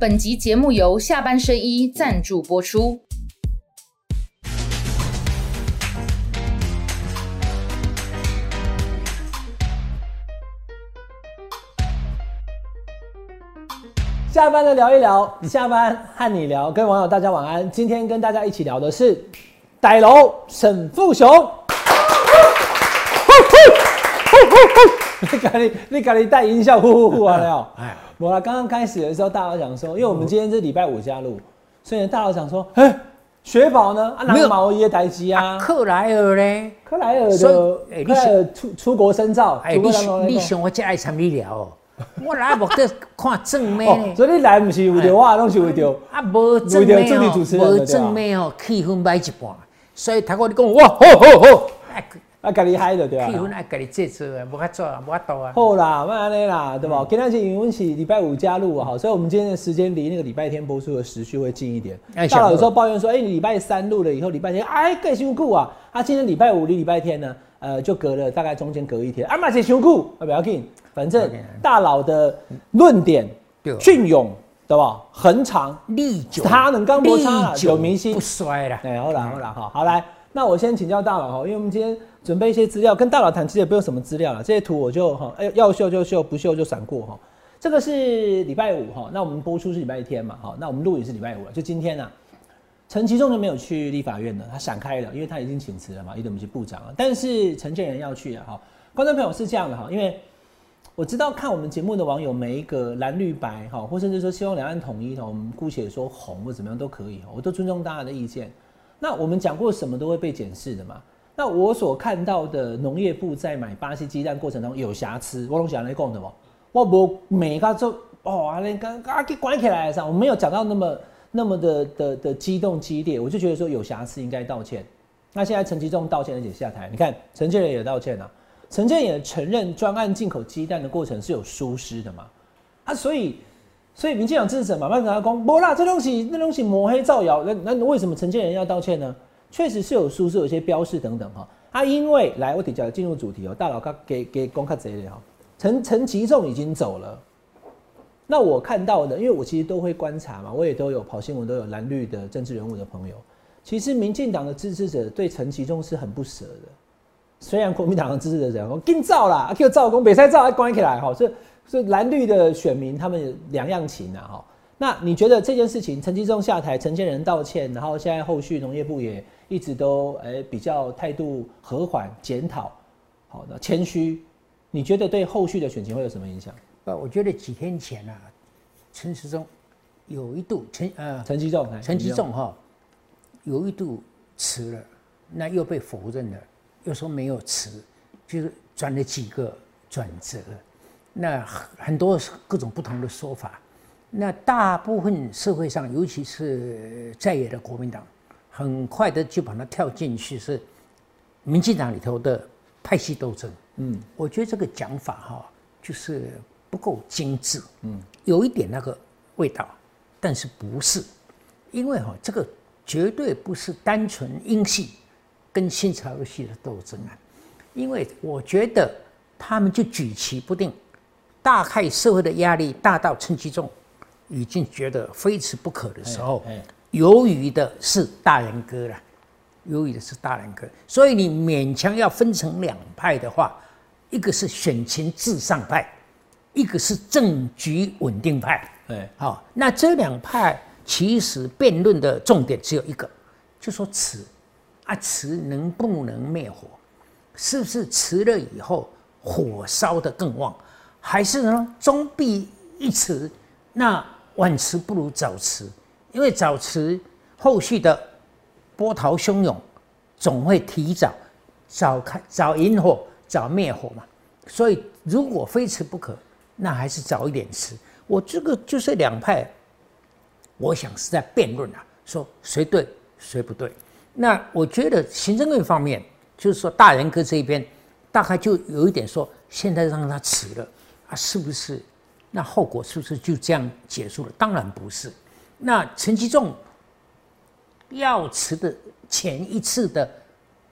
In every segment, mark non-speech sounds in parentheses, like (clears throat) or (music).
本集节目由下半身衣赞助播出。下班的聊一聊，下班和你聊，跟网友大家晚安。今天跟大家一起聊的是歹楼沈富雄。你赶紧，你赶紧带音效，呼呼呼完了。哎，我刚刚开始的时候，大佬讲说，因为我们今天是礼拜五加入，所以大佬讲说，哎，雪宝呢？啊，拿毛耶台机啊？克莱尔嘞？克莱尔的，克莱尔出出国深造。哎，你想你想我这爱参你聊？我来目的看正面，所以你来不是为着我，拢是为着啊，无正面哦，无正面哦，气氛摆一半，所以他跟你讲哇，好好好。啊，家己嗨的对吧？气氛爱家己制作啊，无法做啊，无法多啊。好啦，慢安尼啦，对吧？今天是因为是礼拜五加入啊，好，所以我们今天的时间离那个礼拜天播出的时序会近一点。大佬有时候抱怨说，哎，你礼拜三录了以后，礼拜天哎更辛苦啊。他今天礼拜五离礼拜天呢，呃，就隔了大概中间隔一天，啊嘛是辛苦，不要紧，反正大佬的论点隽永，对吧？恒长历久，他能刚摩擦，有明星不衰了。哎，好啦好啦，好，好来，那我先请教大佬哈，因为我们今天。准备一些资料，跟大佬谈，其实也不用什么资料了。这些图我就哈，哎，要秀就秀，不秀就闪过哈。这个是礼拜五哈，那我们播出是礼拜天嘛，好，那我们录也是礼拜五了，就今天呢。陈其仲就没有去立法院了，他闪开了，因为他已经请辞了嘛，因为我们是部长了。但是陈建仁要去啊，哈，观众朋友是这样的哈，因为我知道看我们节目的网友，每一个蓝绿白哈，或甚至说希望两岸统一的，我们姑且说红或怎么样都可以，我都尊重大家的意见。那我们讲过什么都会被检视的嘛。那我所看到的农业部在买巴西鸡蛋过程中有瑕疵，我拢想来讲的嘛？我无每个就哦，那刚刚给关起来上，我没有讲到那么那么的的的激动激烈，我就觉得说有瑕疵应该道歉。那现在陈其仲道歉而且下台，你看陈建仁也道歉了，陈建也承认专案进口鸡蛋的过程是有疏失的嘛？啊，所以所以民进党支持者慢慢跟他讲，不啦，这东西那东西抹黑造谣，那那为什么陈建仁要道歉呢？确实是有书，是有些标示等等哈。啊，因为来我底下进入主题哦，大佬他给给公开这一点哈。陈陈其仲已经走了，那我看到的，因为我其实都会观察嘛，我也都有跑新闻，都有蓝绿的政治人物的朋友。其实民进党的支持者对陈其中是很不舍的。虽然国民党的支持者讲说更造啦，叫造工，别再造，还关起来哈。所以所以蓝绿的选民他们两样情啊哈。那你觉得这件事情，陈其中下台，陈建仁道歉，然后现在后续农业部也。一直都诶比较态度和缓检讨，好的谦虚，你觉得对后续的选情会有什么影响？呃，我觉得几天前啊，陈时中有一度陈呃陈其仲陈其仲哈有一度辞了，那又被否认了，又说没有辞，就是转了几个转折，那很多各种不同的说法，那大部分社会上，尤其是在野的国民党。很快的就把它跳进去，是民进党里头的派系斗争。嗯，我觉得这个讲法哈，就是不够精致。嗯，有一点那个味道，但是不是？因为哈，这个绝对不是单纯英系跟新潮流系的斗争啊。因为我觉得他们就举棋不定，大概社会的压力大到陈其重已经觉得非此不可的时候。由于的是大人哥了，由于的是大人哥，所以你勉强要分成两派的话，一个是选情至上派，一个是政局稳定派。哎，好，那这两派其实辩论的重点只有一个，就说瓷啊，瓷能不能灭火？是不是辞了以后火烧得更旺？还是呢，终必一辞，那晚辞不如早瓷。因为早迟后续的波涛汹涌，总会提早早开早引火早灭火嘛，所以如果非迟不可，那还是早一点吃。我这个就是两派，我想是在辩论啊，说谁对谁不对。那我觉得行政院方面就是说大人哥这一边，大概就有一点说，现在让他辞了啊，是不是？那后果是不是就这样结束了？当然不是。那陈其仲要辞的前一次的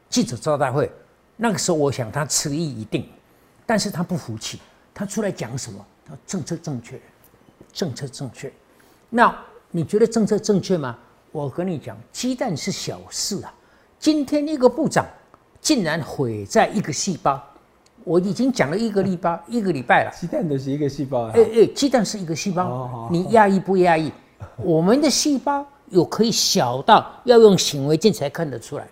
记者招待会，那个时候我想他迟疑一定，但是他不服气，他出来讲什么？他政策正确，政策正确。那你觉得政策正确吗？我跟你讲，鸡蛋是小事啊。今天一个部长竟然毁在一个细胞，我已经讲了一个礼拜一个礼拜了。鸡蛋都是一个细胞啊。哎哎，鸡蛋是一个细哦胞好，你压抑不压抑？我们的细胞有可以小到要用显微镜才看得出来，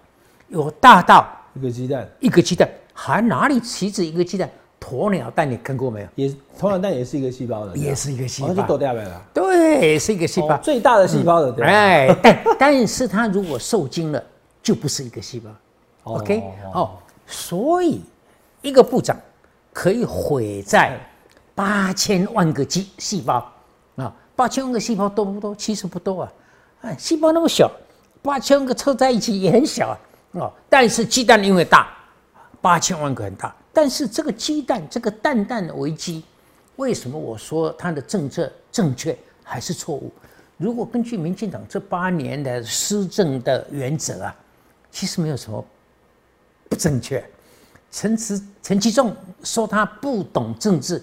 有大到一个鸡蛋一个鸡蛋，还哪里岂止一个鸡蛋？鸵鸟蛋你看过没有？也鸵鸟蛋也是一个细胞的，也是一个细胞，就掉了。对，是一个细胞哦。最大的细胞的？哎，但但是它如果受精了，就不是一个细胞。哦 OK，哦，所以一个部长可以毁在八千万个细细胞啊，八千万个细胞多不多？其实不多啊，哎，细胞那么小，八千万个凑在一起也很小啊，哦，但是鸡蛋因为大，八千万个很大，但是这个鸡蛋这个蛋蛋危机，为什么我说它的政策正确还是错误？如果根据民进党这八年的施政的原则啊，其实没有什么不正确。陈其陈其仲说他不懂政治，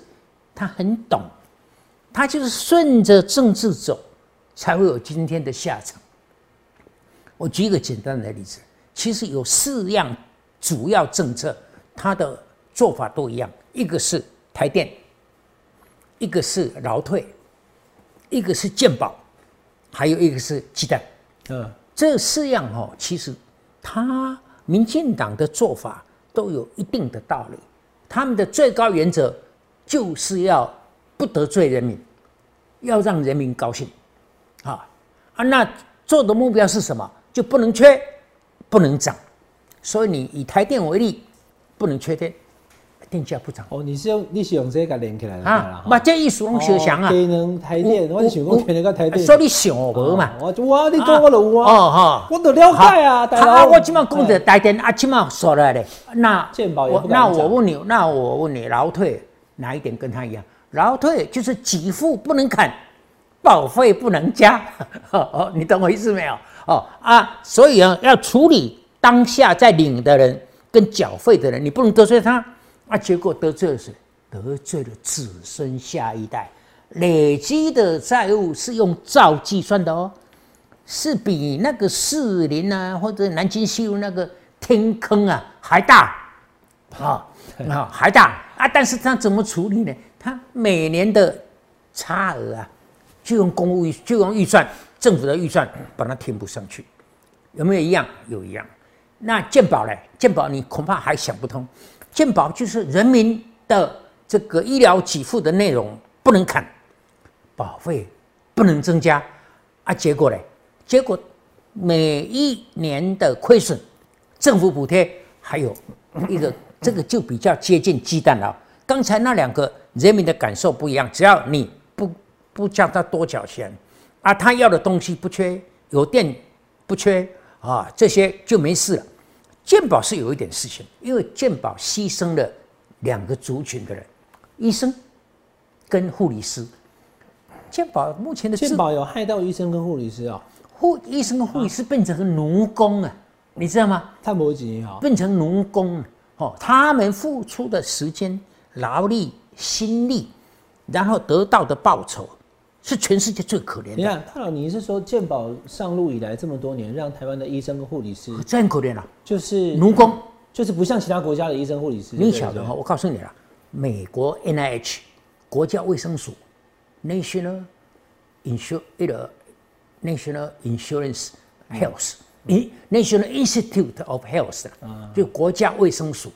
他很懂，他就是顺着政治走，才会有今天的下场。我举一个简单的例子，其实有四样主要政策，它的做法都一样，一个是台电，一个是劳退，一个是健保，还有一个是鸡蛋。嗯，这四样哦，其实他民进党的做法都有一定的道理。他们的最高原则就是要不得罪人民，要让人民高兴，啊啊，那做的目标是什么？就不能缺，不能涨。所以你以台电为例，不能缺电，电价不涨。哦，你是用你是用这个连起来的啊，把这意思拢相像啊。台电，我是想讲天能个台电，所以你想无嘛？我我你讲我就有啊，哦哈，我都了解啊，大好，我今晚讲的台电啊，今晚说来的，那健保也我那我问你，那我问你，劳退哪一点跟他一样？劳退就是给付不能砍，保费不能加，(laughs) 哦，你懂我意思没有？哦啊，所以啊，要处理当下在领的人跟缴费的人，你不能得罪他啊，结果得罪了谁？得罪了子孙下一代，累积的债务是用兆计算的哦。是比那个士林啊，或者南京西路那个天坑啊还大，啊啊还大啊！但是它怎么处理呢？它每年的差额啊，就用公务就用预算政府的预算把它填补上去，有没有一样？有一样。那健保呢？健保你恐怕还想不通，健保就是人民的这个医疗给付的内容不能砍，保费不能增加啊，结果呢？结果每一年的亏损，政府补贴还有一个，这个就比较接近鸡蛋了。刚才那两个人民的感受不一样，只要你不不叫他多缴钱啊，他要的东西不缺，有电不缺啊，这些就没事了。健保是有一点事情，因为健保牺牲了两个族群的人，医生跟护理师。健保目前的制健保有害到医生跟护理师哦，护医生跟护理师变成个奴工啊，你知道吗？探摩吉哈，变成奴工哦，他们付出的时间、劳力、心力，然后得到的报酬，是全世界最可怜的，你看，大佬，你是说健保上路以来这么多年，让台湾的医生跟护理师这很可怜了。就是奴工，就是不像其他国家的医生护理师，你晓得哈？我告诉你了，美国 NIH 国家卫生署 National Insur 一个 National Insurance Health，你 National Institute of Health 啊，就国家卫生署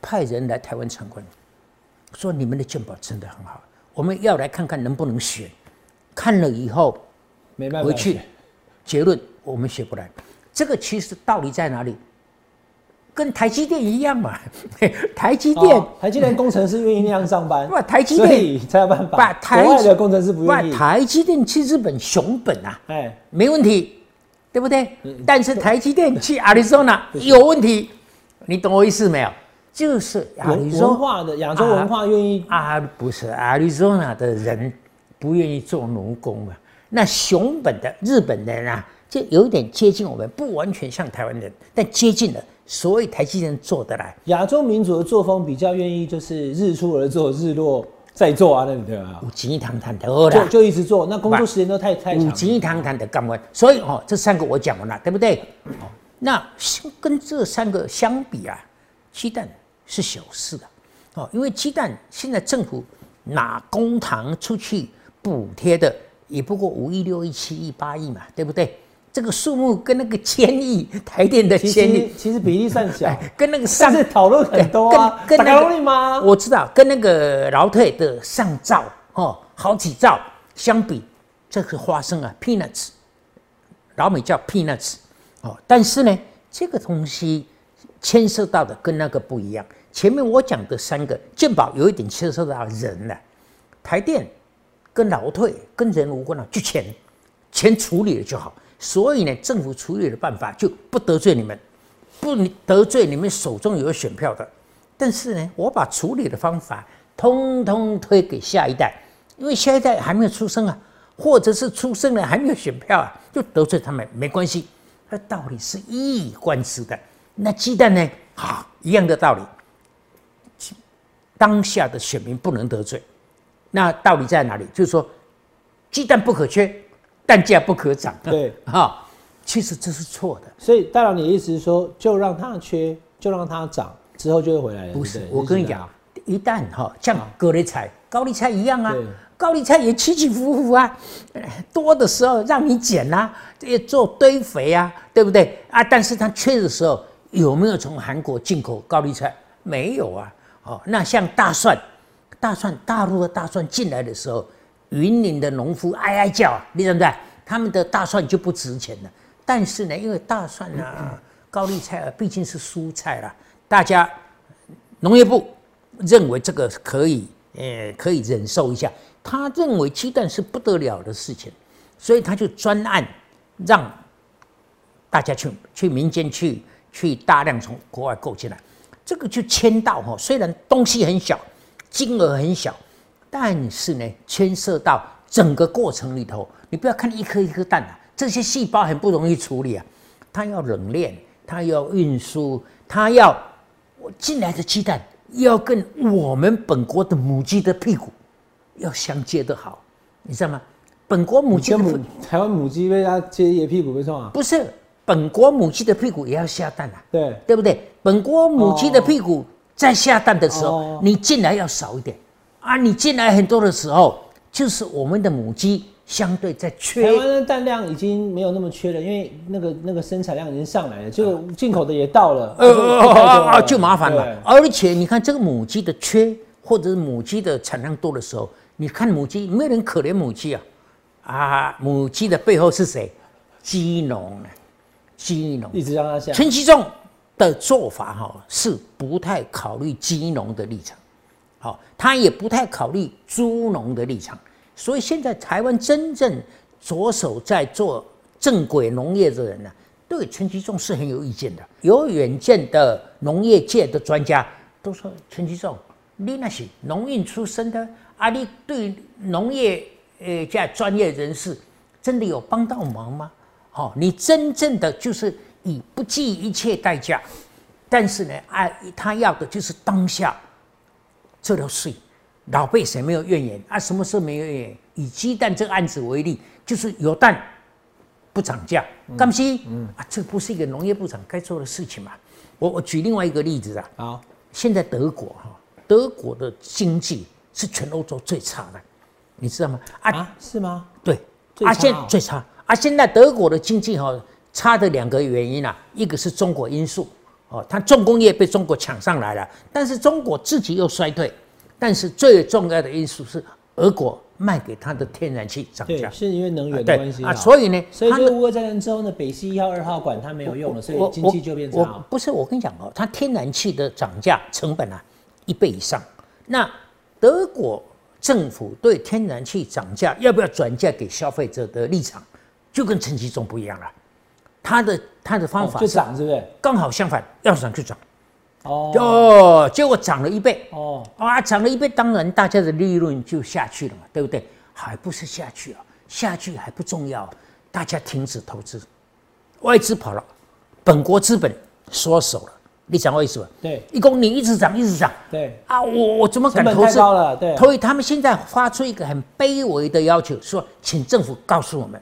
派人来台湾参观，说你们的健保真的很好，我们要来看看能不能学。看了以后没办法回去，结论我们学不来。这个其实道理在哪里？跟台积电一样嘛，(laughs) 台积电哦台积电工程师愿意那样上班，不台积所电以才有办法。把台国外的工程师不愿意把。台积电去日本熊本啊，哎，没问题，对不对？嗯但是台积电去亚利桑那有问题，你懂我意思没有？就是亚洲文化的亚洲文化愿意啊，不是亚利桑那的人不愿意做奴工啊。那熊本的日本人啊，就有点接近我们，不完全像台湾人，但接近了，所以台积电做得来。亚洲民族的作风比较愿意就是日出而作，日落再做啊，那你对吧？有钱堂堂的好就，就一直做，那工作时间都太太长有了。钱堂堂的干完，所以哦，这三个我讲完了，对不对？哦，那跟这三个相比啊，鸡蛋是小事啊哦，因为鸡蛋现在政府拿公堂出去补贴的，也不过五亿、六亿、七亿、八亿嘛，对不对？这个数目跟那个千亿台电的其千亿，其实比例算小，哎，跟那个但上是讨论很多啊。跟跟那个打高你吗？我知道跟那个劳退的上兆哦，好几兆相比，这个花生啊，peanuts，老美叫 peanuts 哦，但是呢，这个东西牵涉到的跟那个不一样。前面我讲的三个健保有一点牵涉到人了，台电跟劳退跟人无关了，就钱，钱处理了就好。所以呢，政府处理的办法就不得罪你们，不得罪你们手中有选票的。但是呢，我把处理的方法通通推给下一代，因为下一代还没有出生啊，或者是出生了还没有选票啊，就得罪他们没关系。那道理是一以贯之的。那鸡蛋呢？好，一样的道理。当下的选民不能得罪，那道理在哪里？就是说，鸡蛋不可缺，蛋价不可涨。对，(laughs) 哈，其实这是错的。所以大佬，你的意思是说，就让它缺，就让它涨，之后就会回来了。不是我跟你讲，，一旦哈像格雷菜、高丽菜一样啊，高丽菜也起起伏伏啊，呃多的时候让你捡啦、也做堆肥啊，对不对啊？但是它缺的时候，有没有从韩国进口高丽菜？没有啊。哦，那像大蒜，大蒜大陆的大蒜进来的时候，云林的农夫哀哀叫啊，你知不知道？他们的大蒜就不值钱了。但是呢，因为大蒜啊、高丽菜啊，毕竟是蔬菜啦，大家农业部认为这个可以，呃，可以忍受一下。他认为鸡蛋是不得了的事情，所以他就专案让大家去去民间去去大量从国外购进来，这个就签到哈。虽然东西很小，金额很小，但是呢，牵涉到整个过程里头，你不要看一颗一颗蛋啊，这些细胞很不容易处理啊，它要冷链，它要运输，它要我进来的鸡蛋要跟我们本国的母鸡的屁股要相接的好，你知道吗？本国母鸡台湾母鸡被它接野屁股，没错啊。不是本国母鸡的屁股也要下蛋啊，对，对不对？本国母鸡的屁股在下蛋的时候，哦你进来要少一点啊，你进来很多的时候，就是我们的母鸡相对在缺台缺湾的蛋量已经没有那么缺了，因为那个那个生产量已经上来了，就进口的也到了，呃就麻烦了。而且你看这个母鸡的缺，或者是母鸡的产量多的时候，你看母鸡，没有人可怜母鸡啊，啊，母鸡的背后是谁？鸡农呢，鸡农。一直让它下。陈其仲的做法哈、是不太考虑鸡农的立场，好、他也不太考虑猪农的立场，所以现在台湾真正着手在做正轨农业的人呢，对陈其仲是很有意见的。有远见的农业界的专家都说，陈其仲，你那是农运出身的，啊，你对农业呃这专业人士真的有帮到忙吗？哦，你真正的就是以不计一切代价，但是呢，啊，他要的就是当下这条税，老辈谁没有怨言啊，什么事没有怨言？以鸡蛋这个案子为例，就是有蛋不涨价，干西、啊，这不是一个农业部长该做的事情嘛？我我举另外一个例子啊，好，现在德国哈，德国的经济是全欧洲最差的，你知道吗？啊，啊，是吗？对，啊，最差哦现最差啊！现在德国的经济哈、差的两个原因啊，一个是中国因素哦，它重工业被中国抢上来了，但是中国自己又衰退，但是最重要的因素是俄国卖给它的天然气涨对，价，是因为能源的关系啊，所以呢，所以它的这个乌俄战争之后呢，北溪一号、二号管它没有用了，所以经济就变差。不是我跟你讲哦，它天然气的涨价成本啊一倍以上。那德国政府对天然气涨价要不要转嫁给消费者的立场，就跟陈其中不一样了。他的他的方法是涨是不是？刚好相反，要涨就涨，哦。哦，结果涨了一倍，哦，啊，涨了一倍，当然大家的利润就下去了嘛，对不对？还不是下去啊，下去还不重要，大家停止投资，外资跑了，本国资本缩手了，你讲我意思吧？对。一公你一直涨一直涨。对，啊，我我怎么敢投资？了，对，所以他们现在发出一个很卑微的要求，说请政府告诉我们，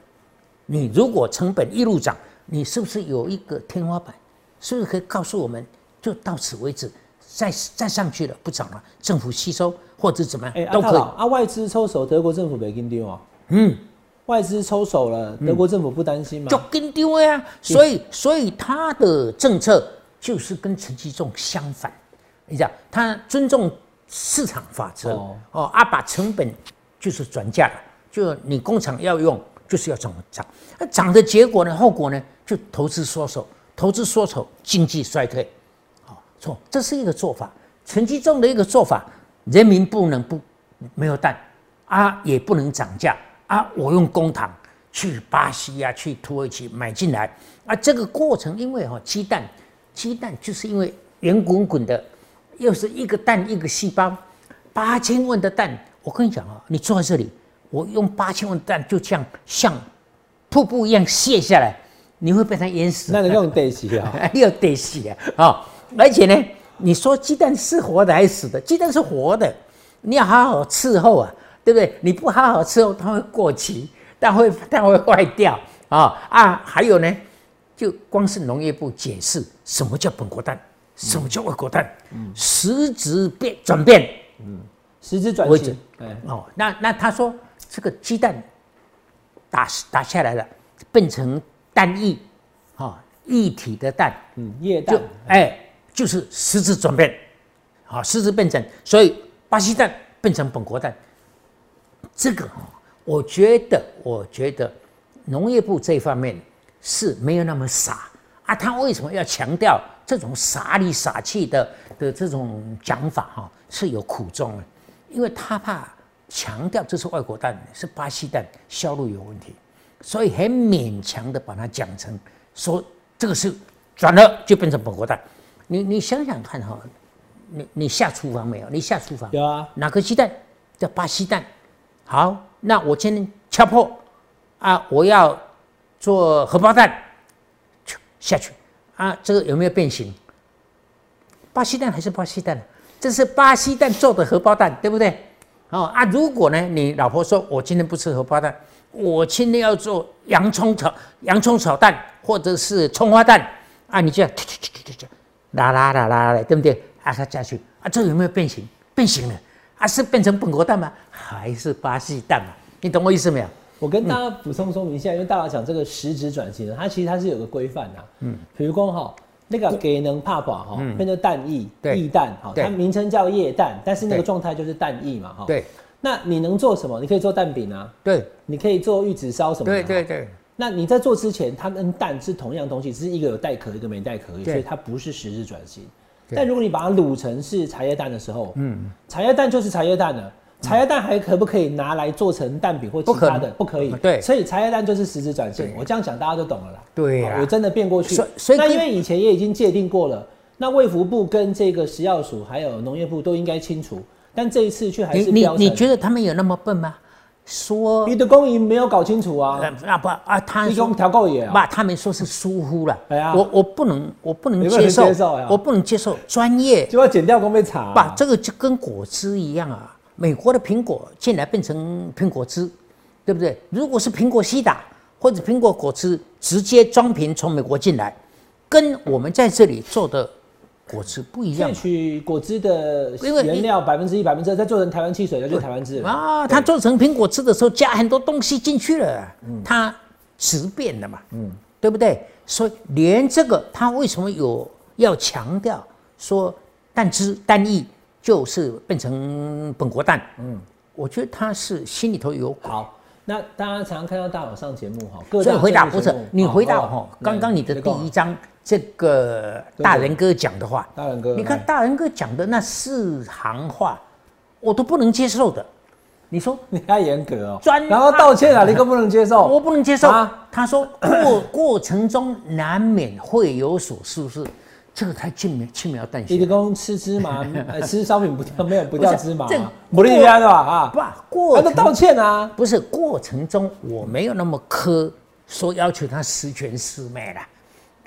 你如果成本一路涨，你是不是有一个天花板？是不是可以告诉我们，就到此为止，再再上去了不涨了，政府吸收或者怎么哎，样都可以。啊，外资抽手，德国政府没跟丢啊，嗯，外资抽手了，德国政府不担心吗？就跟丢嗯呀。所以所以他的政策就是跟陈其重相反。你讲他尊重市场法则哦哦啊，把成本就是转嫁了，就你工厂要用就是要怎么涨，那涨的结果呢？后果呢？就投资缩手，投资缩手，经济衰退。好、错，这是一个做法。陈其重的一个做法，人民不能不没有蛋啊，也不能涨价啊，我用公帑去巴西啊，去土耳其买进来啊，这个过程因为哈、鸡蛋，鸡蛋就是因为圆滚滚的，又是一个蛋一个细胞，八千万的蛋，我跟你讲啊，你坐在这里，我用八千万蛋就这样像瀑布一样卸下来，你会被它淹死。那你用得起啊？(laughs) 你有得死啊！啊、而且呢，你说鸡蛋是活的还是死的？鸡蛋是活的，你要好好伺候啊，对不对？你不好好伺候，它会过期，它会它会坏掉啊啊！还有呢，就光是农业部解释什么叫本国蛋，什么叫外国蛋，嗯实质变转变嗯实质转为止型，哎，哦。那那他说这个鸡蛋打打下来了，变成蛋液，啊、一体的蛋，嗯，液就氮，哎，就是实质转变，好，实质变成，所以巴西蛋变成本国蛋，这个哦我觉得，我觉得农业部这一方面是没有那么傻。啊，他为什么要强调这种傻里傻气的的这种讲法哈、是有苦衷的，因为他怕强调这是外国蛋，是巴西蛋，销路有问题，所以很勉强的把它讲成说这个是转了就变成本国蛋。你你想想看哈、你你下厨房没有？你下厨房有啊，哪个鸡蛋叫巴西蛋？好，那我今天敲破啊，我要做荷包蛋，咻下去啊，这个有没有变形？巴西蛋还是巴西蛋？这是巴西蛋做的荷包蛋，对不对？哦啊，如果呢，你老婆说我今天不吃荷包蛋，我今天要做洋葱炒洋葱炒蛋，或者是葱花蛋啊，你这样拉拉拉拉拉，对不对？啊，它下去啊，这有没有变形？变形了啊，是变成本国蛋吗？还是巴西蛋嘛？你懂我意思没有？我跟大家补充说明一下，因为大家讲这个实质转型呢，它其实它是有个规范的。嗯，比如说哈，那个给能怕饱哈，变成蛋液、液蛋哈，它名称叫液蛋，但是那个状态就是蛋液嘛哈。。对那你能做什么？你可以做蛋饼啊，对你可以做玉子烧什么的。哈。对对对那你在做之前，它跟蛋是同样东西，只是一个有带壳，一个没带壳所以它不是实质转型。但如果你把它卤成是茶叶蛋的时候，嗯，茶叶蛋就是茶叶蛋了。茶叶蛋还可不可以拿来做成蛋饼或其他的？能不可以。对所以茶叶蛋就是实质转型。我这样讲大家都懂了啦。对啊好有真的变过去。所以所以那因为以前也已经界定过了，那卫福部跟这个食药署还有农业部都应该清楚，但这一次却还你你是标成。你觉得他们有那么笨吗？说你的公营没有搞清楚啊？呃啊不啊，他他们说是疏忽了。(laughs) 哎呀我我不能我不能接受接受呀，我不能接受专业就要剪掉公被查、啊。把这个就跟果汁一样啊，美国的苹果进来变成苹果汁，对不对？如果是苹果西打或者苹果果汁直接装瓶从美国进来，跟我们在这里做的果汁不一样萃取果汁的原料百分之一、百分之二，再做成台湾汽水，那就是台湾汁了。啊。它做成苹果汁的时候加很多东西进去了，嗯它质变了嘛，嗯，对不对？所以连这个它为什么有要强调说蛋汁蛋液就是变成本国蛋？嗯，我觉得他是心里头有鬼。好，那大家常常看到大佬上节目哈，各所以回答不是你回答哦哈，刚刚你的第一章这个大人哥讲的话，大人哥你看大人哥讲的那四行话，我都不能接受的。你说你太严格哦，专然后道歉啊，你更不能接受。我不能接受啊。他说过 (coughs) 过程中难免会有所疏失，这个太轻描轻描淡写你的写。公吃芝麻，呃 (laughs) 吃烧饼不掉没有不掉芝麻这啊，不利压的吧啊？不，过程他都道歉啊。不是过程中我没有那么苛，说要求他十全十美了，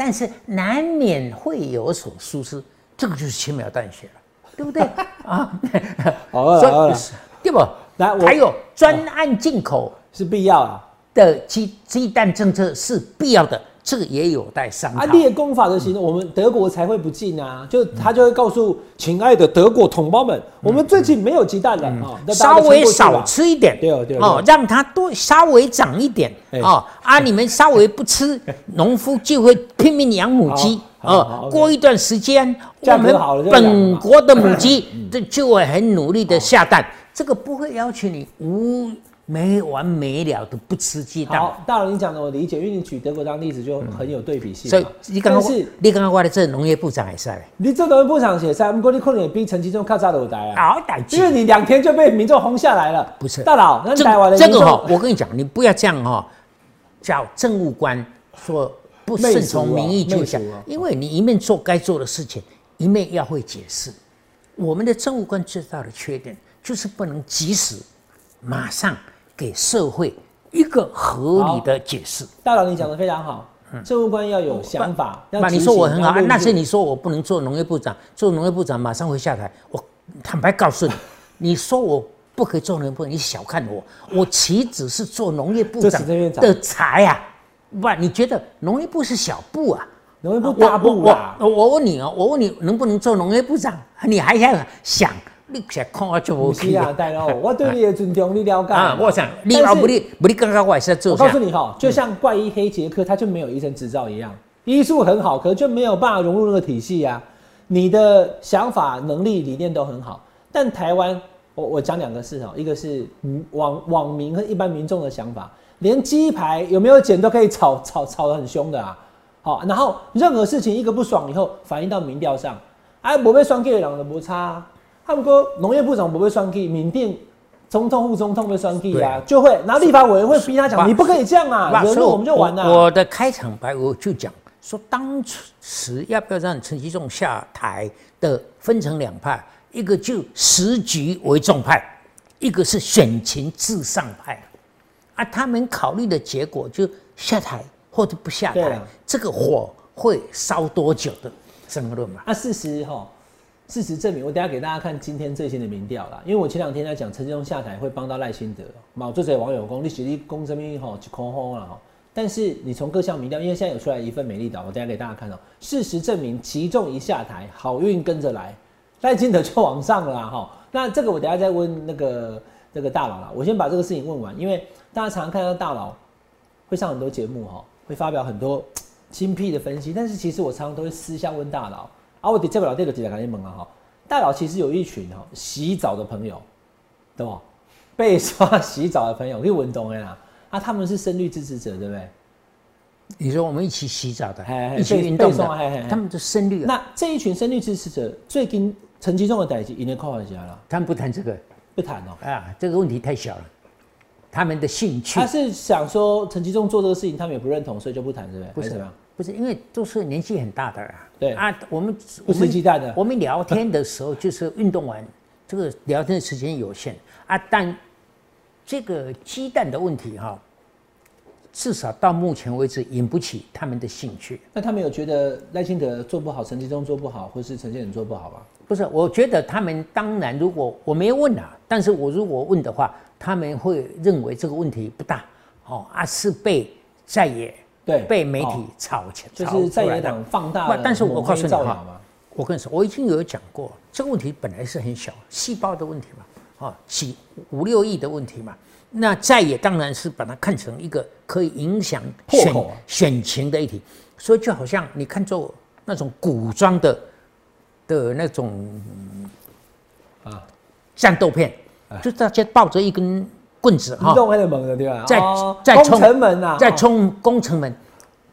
但是难免会有所疏失。这个就是轻描淡写了，对不对啊？(laughs) 好了好了，对不？来，还有专案进口是必要啊的鸡鸡蛋政策是必要的，这个也有待商榷。啊，列功法的行动，我们德国才会不进啊！就他就会告诉亲爱的德国同胞们，我们最近没有鸡蛋了啊，稍微少吃一点，对哦对哦哦，让它多稍微长一点哎哦啊！你们稍微不吃，(laughs) 农夫就会拼命养母鸡好好好哦。过一段时间，我们本嘛国的母鸡这就会很努力的下蛋，这个不会要求你无没完没了的不吃鸡蛋。好，大佬你讲的我理解，因为你举德国当例子就很有对比性嘛。所以你刚刚但是你刚刚我的这农业部长也是，你这农业部长也是，不过你可能也比陈其中较早有台啊，好歹因为你两天就被民众轰下来了。不是大佬，那这台湾的这个哈、我跟你讲，你不要这样哈、叫政务官说不顺从民意就想啊，因为你一面做该做的事情，一面要会解释。我们的政务官最大的缺点就是不能及时、马上给社会一个合理的解释。大佬你讲的非常好，政务官要有想法，要那你说我很好，那是你说我不能做农业部长，做农业部长马上会下台。我坦白告诉你，(laughs) 你说我不可以做农业部长，你小看我，我岂止是做农业部长的才呀、不，你觉得农业部是小部啊？农业部大部啊。我我我问你哦，我问你能不能做农业部长？你还要想，你想看我就不不是啊，大佬，(laughs) 我对你的尊重你了解啊！我想你啊不你不你刚刚我也是在做我告诉？你哈，就像怪医黑杰克，他就没有医生执照一样，医术很好，可是就没有办法融入那个体系啊。你的想法、能力、理念都很好，但台湾，我我讲两个事哈，一个是嗯网网民和一般民众的想法，连鸡排有没有剪都可以吵吵吵得很凶的啊。好，然后任何事情一个不爽以后反映到民调上，哎，我被双 K 的人都不差、啊。他们说农业部长不会算计缅甸总统、副总统会算计啊，就会，然后立法委员会逼他讲，你不可以这样啊，惹怒我们就完了、我我的开场白我就讲说，当时要不要让陈其仲下台的分成两派，一个就时局为重派，一个是选情至上派。啊，他们考虑的结果就下台或者不下台这个火会烧多久的争论嘛？啊，事实哈，事实证明，我等下给大家看今天最新的民调啦。因为我前两天在讲陈志忠下台会帮到赖清德，嘛，这些网友讲你实力攻这边吼就空轰了哈。但是你从各项民调，因为现在有出来一份美丽岛，我等下给大家看哦、事实证明，其中一下台，好运跟着来，赖清德就往上了哈。那这个我等下再问那个那个大佬啦。我先把这个事情问完，因为大家常常看到大佬会上很多节目哈，会发表很多 (tsk) 精辟的分析，但是其实我常常都会私下问大佬，啊，我这个老弟的直接赶紧问啊哈，大佬其实有一群哈洗澡的朋友，懂吗？被刷洗澡的朋友，可以文东的啦，啊，他们是深绿支持者，对不对？你说我们一起洗澡的嘿嘿，一起运动的，他们就深绿啊，那这一群深绿支持者，最近陈其中的代际，已经靠回家了，他们不谈这个不谈哦、啊，这个问题太小了。他们的兴趣他是想说陈其中做这个事情，他们也不认同，所以就不谈，对不对？不是？不是，因为都是年纪很大的啊。对啊，我们不吃鸡蛋的我们聊天的时候就是运动完，这个聊天的时间有限啊，但这个鸡蛋的问题哈、至少到目前为止引不起他们的兴趣。那他们有觉得赖清德做不好，陈其中做不好，或是陈建仁做不好吗？不是，我觉得他们当然，如果我没有问啊，但是我如果问的话，他们会认为这个问题不大，哦啊，是被在野对，被媒体哦。炒起，就是在野党放大但是我告诉你哈我跟你说，我已经有讲过，这个问题本来是很小，细胞的问题嘛，啊，几五六亿的问题嘛。那在野当然是把它看成一个可以影响选选情的议题，所以就好像你看作那种古装的的那种啊，战斗片，就大家抱着一根棍子哈移，动还得猛的对吧？在在冲城门呐，在哦冲攻城门。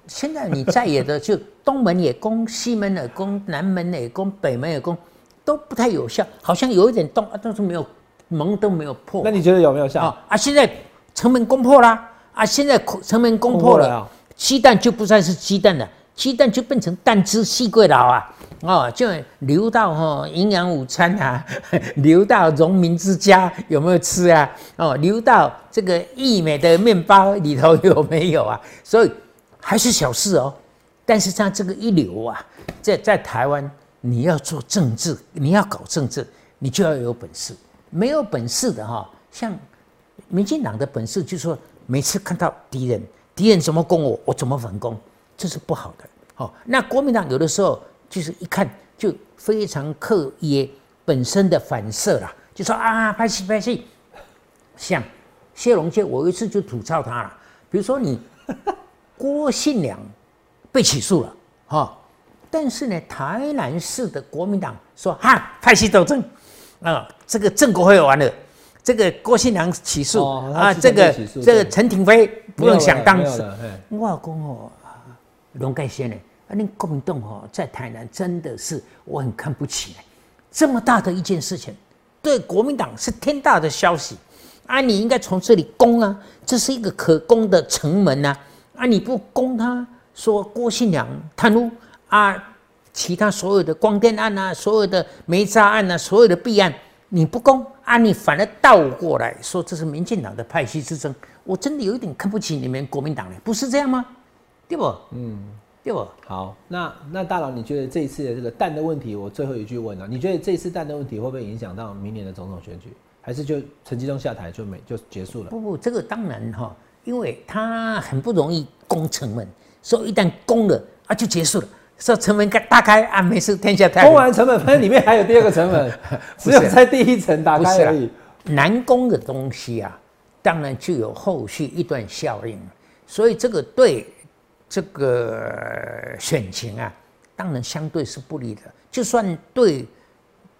现在你在野的就东门也攻，西门也攻，南门也攻，北门也攻，都不太有效，好像有一点动，啊但是没有门都没有破。那你觉得有没有效？啊啊！现在城门攻破啦！啊，现在城门攻破了，鸡蛋就不再是鸡蛋了，鸡蛋就变成蛋汁细桂老啊！哦，就流到哈营养午餐啊，(laughs) 流到农民之家有没有吃啊？哦，流到这个益美的面包里头有没有啊？所以还是小事哦，但是像这个一流啊，在在台湾你要做政治，你要搞政治，你就要有本事。没有本事的哈，像民进党的本事，就是说每次看到敌人，敌人怎么攻我，我怎么反攻，这是不好的。哦，那国民党有的时候就是一看就非常刻意本身的反射啦，就说啊，拍戏拍戏。像谢龙介，我有一次就吐槽他了，比如说你 (laughs) 郭信良被起诉了，哈，但是呢，台南市的国民党说哈，派系斗争。啊，这个郑国辉完了，这个郭信良起诉啊，这个这个陈廷飞不用想当时，我讲哦，龙盖先呢，啊，你国民党哦，在台南真的是我很看不起这么大的一件事情，对国民党是天大的消息啊，你应该从这里攻啊，这是一个可攻的城门呐，啊，你不攻他，说郭信良贪污啊。其他所有的光电案啊，所有的煤渣案啊，所有的弊案，你不攻啊，你反而倒过来说这是民进党的派系之争，我真的有一点看不起你们国民党了，不是这样吗？对不？嗯，对不？好，那那大佬，你觉得这一次的这个蛋的问题，我最后一句问了，你觉得这次蛋的问题会不会影响到明年的总统选举，还是就陈吉仲下台就没就结束了？不不，这个当然哈，因为他很不容易攻城门，所以一旦攻了啊，就结束了。说城门开打开啊，没事，天下太平。攻完城门，反正里面还有第二个城门，(laughs) 只有在第一层打开而已。难攻的东西啊，当然就有后续一段效应，所以这个对这个选情啊，当然相对是不利的。就算对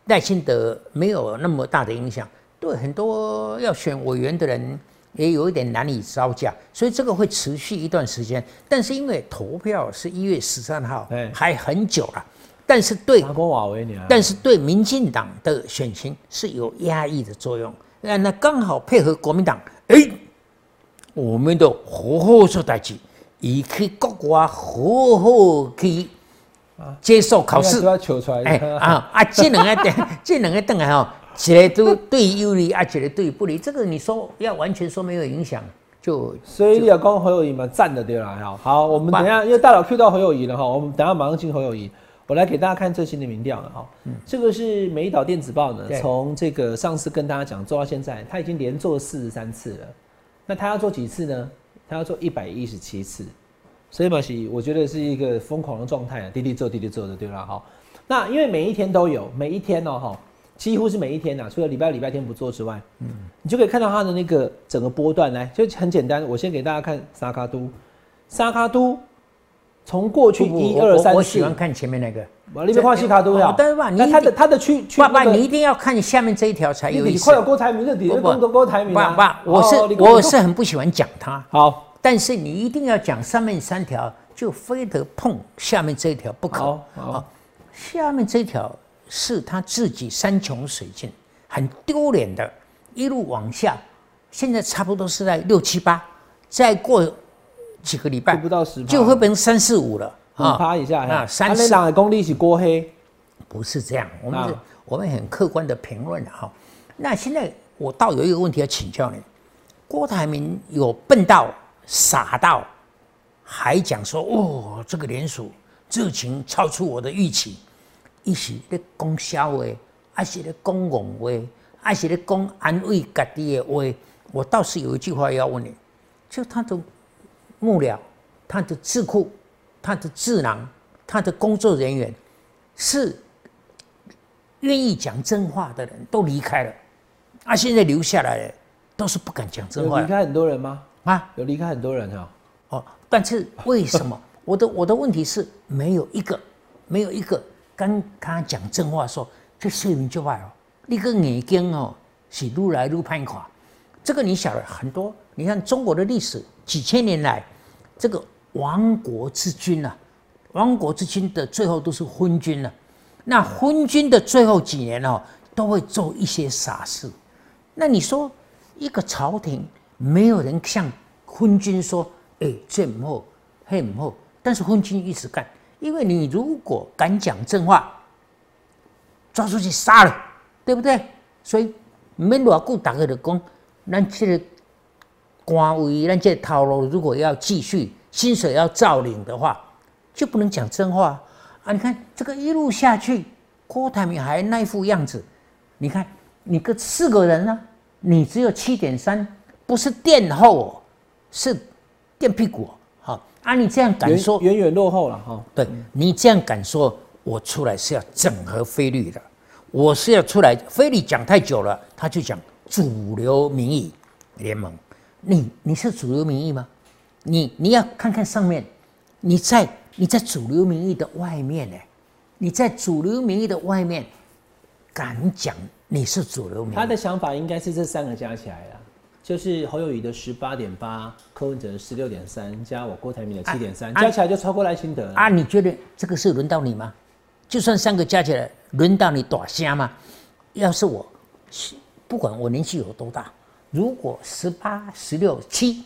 赖清德没有那么大的影响，对很多要选委员的人。也有一点难以招架，所以这个会持续一段时间。但是因为投票是一月十三号，还很久了。但是对，但是对民进党的选情是有压抑的作用。那那刚好配合国民党，哎，我们的好好做代志，以去国外好好去接受考试。哎啊啊！这两个等，(laughs) 这两个等来哈。起来都对有利，啊，起来对不利，这个你说要完全说没有影响，就所以你要讲侯友谊嘛，站的对了，好，好，我们等下因为大佬 Q 到侯友谊了哈，我们等下马上进侯友谊，我来给大家看最新的民调了哈，这个是美岛电子报呢，从这个上次跟大家讲做到现在，他已经连做四十三次了，那他要做几次呢？他要做一百一十七次，所以嘛是我觉得是一个疯狂的状态啊，滴滴做滴滴做的对吧哈，那因为每一天都有，每一天哦哈。几乎是每一天呐，除了礼拜礼拜天不做之外，嗯，你就可以看到它的那个整个波段来，就很简单。我先给大家看沙卡都，沙卡都从过去一二三四，我喜欢看前面那个，我那边画西卡都呀。但是吧，你他的他的区区，爸爸你一定要看下面这一条才有意思。你快有郭台铭的底，郭郭台铭。爸爸，我是我是很不喜欢讲他。好，但是你一定要讲上面三条，就非得碰下面这一条不可。好，下面这条。是他自己山穷水尽，很丢脸的，一路往下，现在差不多是在六七八，再过几个礼拜不到十，就会变成三四五了啊，趴一下啊，三四两公里是过黑，不是这样，我们我们很客观的评论哈。那现在我倒有一个问题要请教你，郭台铭有笨到傻到，还讲说哦，这个联署热情超出我的预期。一是咧讲笑话，还是咧讲戆话，还是咧讲安慰家己的话。我倒是有一句话要问你：就他的幕僚、他的智库、他的智囊、他的工作人员，是愿意讲真话的人都离开了，啊，现在留下来的都是不敢讲真话。离开很多人吗？啊，有离开很多人啊。哦，但是为什么？(laughs) 我的我的问题是没有一个，没有一个。跟他讲真话，说这睡眠就坏哦，你个眼睛哦是愈来愈判垮。这个你晓得很多，你看中国的历史几千年来，这个亡国之君呐，亡国之君的最后都是昏君了。那昏君的最后几年哦，都会做一些傻事。那你说一个朝廷没有人向昏君说，哎，这不好，那不好，但是昏君一直干。因为你如果敢讲真话，抓出去杀了，对不对？所以没偌久，大家就讲，咱这个官位，咱这套路，如果要继续，薪水要照领的话，就不能讲真话。啊，你看这个一路下去，郭台铭还那副样子，你看你个四个人呢，你只有七点三，不是垫后哦，是垫屁股哦。好，啊，你这样敢说远远落后了哈？对你这样敢说，我出来是要整合菲律的，我是要出来，菲律讲太久了，他就讲主流民意联盟，你你是主流民意吗？你你要看看上面，你在你在主流民意的外面呢，你在主流民意的外面敢讲你是主流民意？他的想法应该是这三个加起来了，就是侯友谊的十八点八，柯文哲的十六点三，加我郭台铭的七点三，啊加起来就超过赖清德了。啊，你觉得这个是轮到你吗？就算三个加起来，轮到你打瞎吗？要是我，不管我年纪有多大，如果十八、十六、七，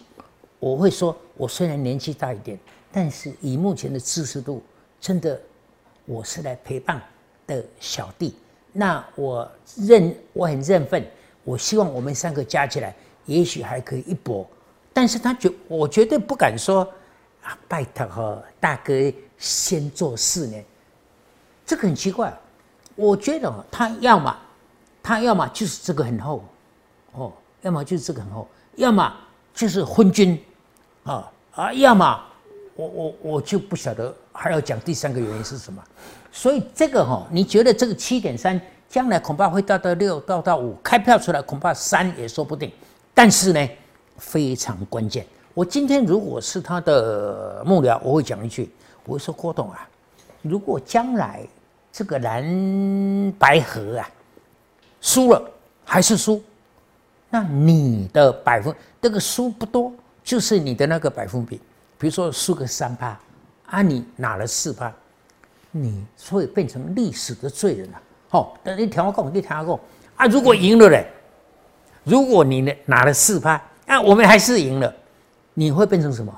我会说，我虽然年纪大一点，但是以目前的知识度，真的我是来陪伴的小弟。那我认，我很认份。我希望我们三个加起来，也许还可以一搏。但是他绝，我绝对不敢说啊，拜托哈，大哥先做四年，这个很奇怪。我觉得他要么他要么就是这个很厚，要么就是这个很厚，要么就是昏君，啊啊，要么我我我就不晓得还要讲第三个原因是什么。所以这个哈、你觉得这个七点三将来恐怕会到到六到到五，开票出来恐怕三也说不定。但是呢，非常关键。我今天如果是他的幕僚，我会讲一句，我会说郭董啊，如果将来这个蓝白河啊输了还是输，那你的百分这个输不多，就是你的那个百分比，比如说输个三趴，啊，你拿了四趴，你会变成历史的罪人了、好、那你听我讲，你听我讲。啊，如果赢了嘞，如果你呢拿了四趴，啊，我们还是赢了，你会变成什么？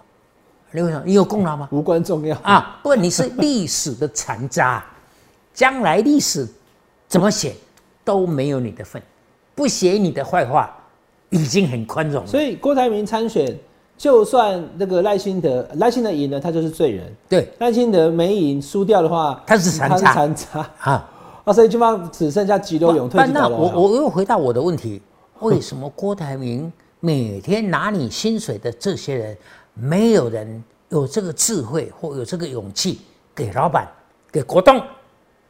你会想，你有功劳吗？无关重要。啊，不，你是历史的残渣，将来历史怎么写都没有你的份，不写你的坏话已经很宽容了。所以郭台铭参选，就算那个赖清德赖清德赢了，他就是罪人；对赖清德没赢输掉的话，他是残渣残渣啊，啊，所以基本上只剩下急流勇退不那。我我又回到我的问题，为什么郭台铭每天拿你薪水的这些人，没有人有这个智慧或有这个勇气给老板、给国栋？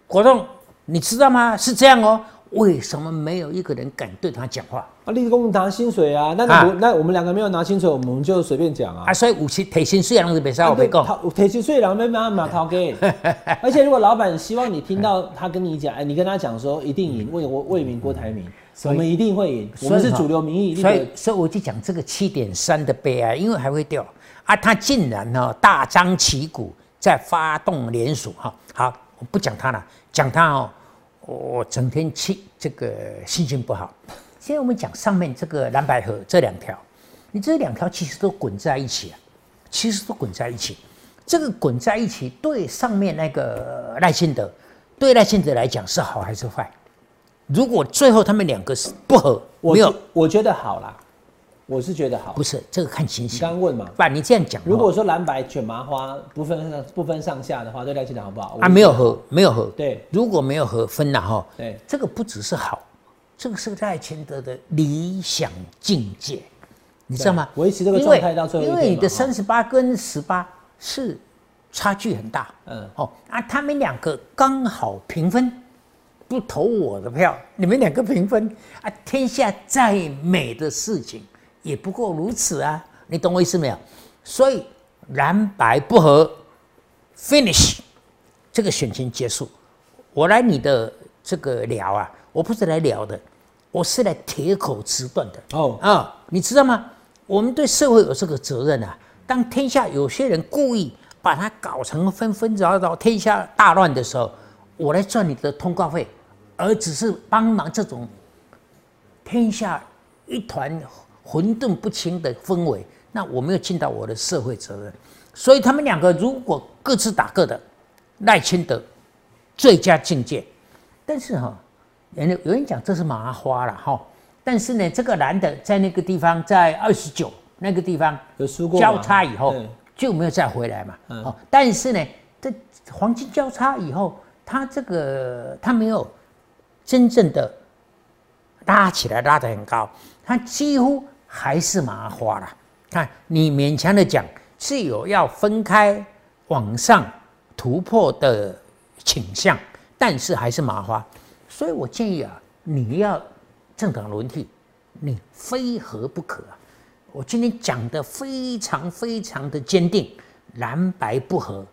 国栋，你知道吗？是这样哦。为什么没有一个人敢对他讲话啊，立功拿薪水啊，那啊那我们两个没有拿薪水，我们就随便讲啊啊？。所以武器提薪虽然是别杀我别讲，他提薪水两没办法掏给，(laughs) 而且如果老板希望你听到他跟你讲，哎，你跟他讲说一定赢，为我为民郭台铭，我们一定会赢，我们是主流民意，所以所以我就讲这个七点三的悲哀，因为还会掉啊，他竟然呢、大张旗鼓在发动联署哈。好，我不讲他了，讲他哦，我整天气这个心情不好。现在我们讲上面这个蓝白河这两条，你这两条其实都滚在一起啊，其实都滚在一起。这个滚在一起，对上面那个赖清德，对赖清德来讲是好还是坏？如果最后他们两个是不合，我没有我觉得好啦，我是觉得好。不。是这个看情形。刚刚问嘛，不然你这样讲哦，如果说蓝白卷麻花不分上不分上下的话，对赖清德好不好？啊没有合，没有合，对。如果没有合分了哈，对。这个不只是好，这个是赖清德的理想境界，你知道吗？对维持这个状态到最后一因为你的三十八跟十八是差距很大，嗯。哦啊，他们两个刚好平分，不投我的票，你们两个平分啊，天下再美的事情也不过如此啊，你懂我意思没有？所以蓝白不合，finish，这个选情结束。我来你的这个聊啊，我不是来聊的，我是来铁口直断的。哦，啊，你知道吗？我们对社会有这个责任啊。当天下有些人故意把它搞成纷纷扰扰、天下大乱的时候，我来赚你的通告费，而只是帮忙这种天下一团混沌不清的氛围，那我没有尽到我的社会责任。所以他们两个如果各自打各的，赖清德最佳境界。但是哈、人家有人讲这是麻花了哈，但是呢，这个男的在那个地方，在二十九那个地方有输过交叉以后就没有再回来嘛。嗯哦，但是呢，这黄金交叉以后，他这个他没有真正的拉起来拉得很高，他几乎还是麻花了。看你勉强的讲是有要分开往上突破的倾向，但是还是麻花。所以我建议啊，你要政党轮替，你非合不可啊。我今天讲的非常非常的坚定，蓝白不合，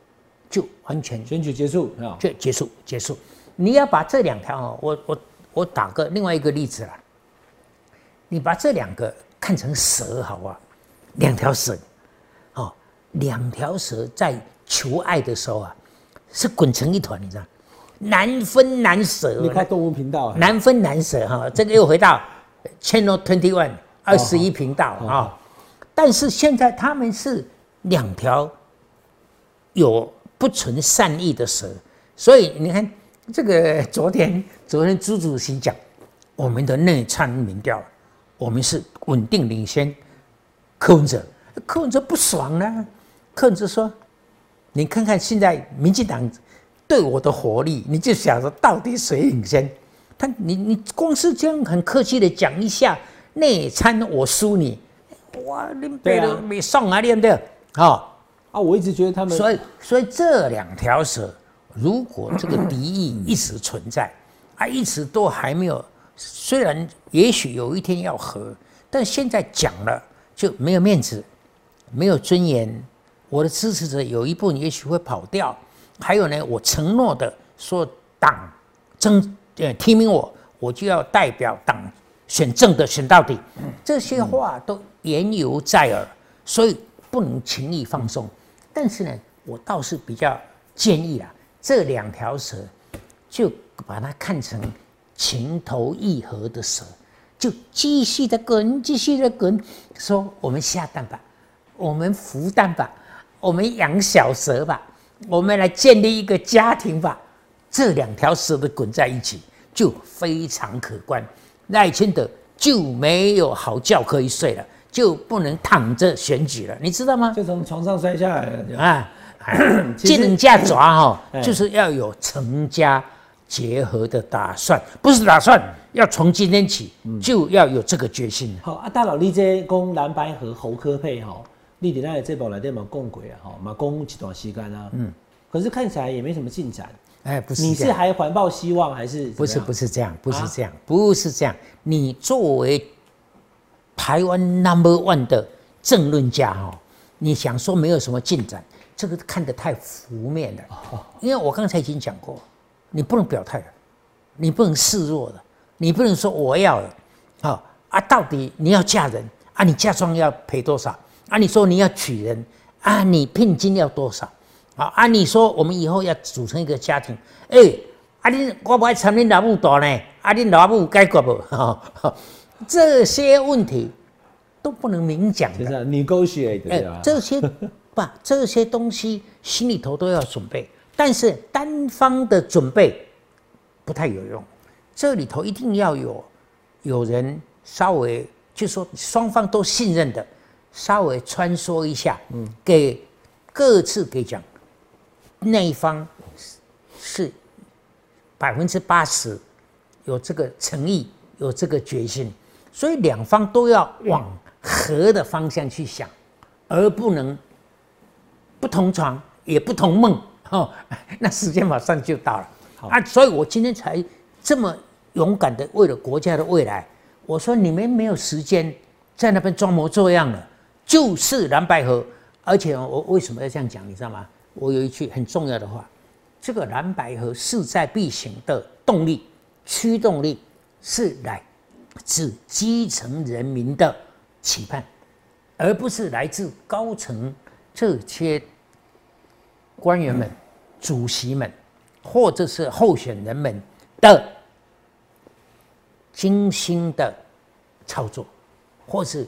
就完全选举结束啊，就结束结束。你要把这两条哦，我我我打个另外一个例子啦，你把这两个看成蛇好啊，两条蛇，哦，两条蛇在求爱的时候啊，是滚成一团，你知道，难分难舍。你看动物频道，难分难舍哈，这个又回到 Channel Twenty One。二十一频道啊，但是现在他们是两条有不存善意的蛇，所以你看这个昨天昨天朱主席讲我们的内参民调，我们是稳定领先，柯文哲柯文哲不爽呢，柯文哲说，你看看现在民进党对我的火力，你就想着到底谁领先？他你你光是这样很客气的讲一下。内参我输你，哇！你别的没送啊，练不对？好啊，我一直觉得他们，所以所以这两条蛇，如果这个敌意一直存在，啊，一直都还没有，虽然也许有一天要和，但现在讲了就没有面子，没有尊严，我的支持者有一部分也许会跑掉，还有呢，我承诺的说党争呃提名我，我就要代表党。选正的选到底，这些话都言犹在耳，所以不能轻易放松。但是呢，我倒是比较建议啊，这两条蛇就把它看成情投意合的蛇，就继续的滚，继续的滚，说我们下蛋吧，我们孵蛋吧，我们养小蛇吧，我们来建立一个家庭吧。这两条蛇的滚在一起，就非常可观。赖清德就没有好觉可以睡了，就不能躺着选举了，你知道吗？就从床上摔下来了啊！(coughs) 进家抓哈，就是要有成家结合的打算，不是打算要从今天起就要有这个决心。好啊，大佬，你这讲蓝白和侯科配哈，你伫那这部来电嘛共轨啊，哈嘛共一段时间啊，嗯，可是看起来也没什么进展。哎，不是，你是还怀抱希望还是？不是，不是这样，不是这样，不是这样。你作为台湾 number one 的政论家哈，你想说没有什么进展，这个看得太负面了。因为我刚才已经讲过，你不能表态的，你不能示弱的，你不能说我要了，好啊，到底你要嫁人啊？你嫁妆要赔多少啊？你说你要娶人啊？你聘金要多少？好，按你说，我们以后要组成一个家庭。哎，啊，你我不爱参你老母大呢，啊，你老母解决不？(laughs) 这些问题都不能明讲的。你勾血的，这些 (laughs) 不，这些东西心里头都要准备。但是单方的准备不太有用，这里头一定要有有人稍微就说双方都信任的，稍微穿梭一下，嗯，给各自给讲。那一方是百分之八十有这个诚意，有这个决心，所以两方都要往和的方向去想，而不能不同床也不同梦哦。(laughs) 那时间马上就到了啊！所以我今天才这么勇敢的为了国家的未来，我说你们没有时间在那边装模作样了，就是蓝白河。而且我为什么要这样讲，你知道吗？我有一句很重要的话：这个蓝白河势在必行的动力、驱动力，是来自基层人民的期盼，而不是来自高层这些官员们、主席们，或者是候选人们的精心的操作，或是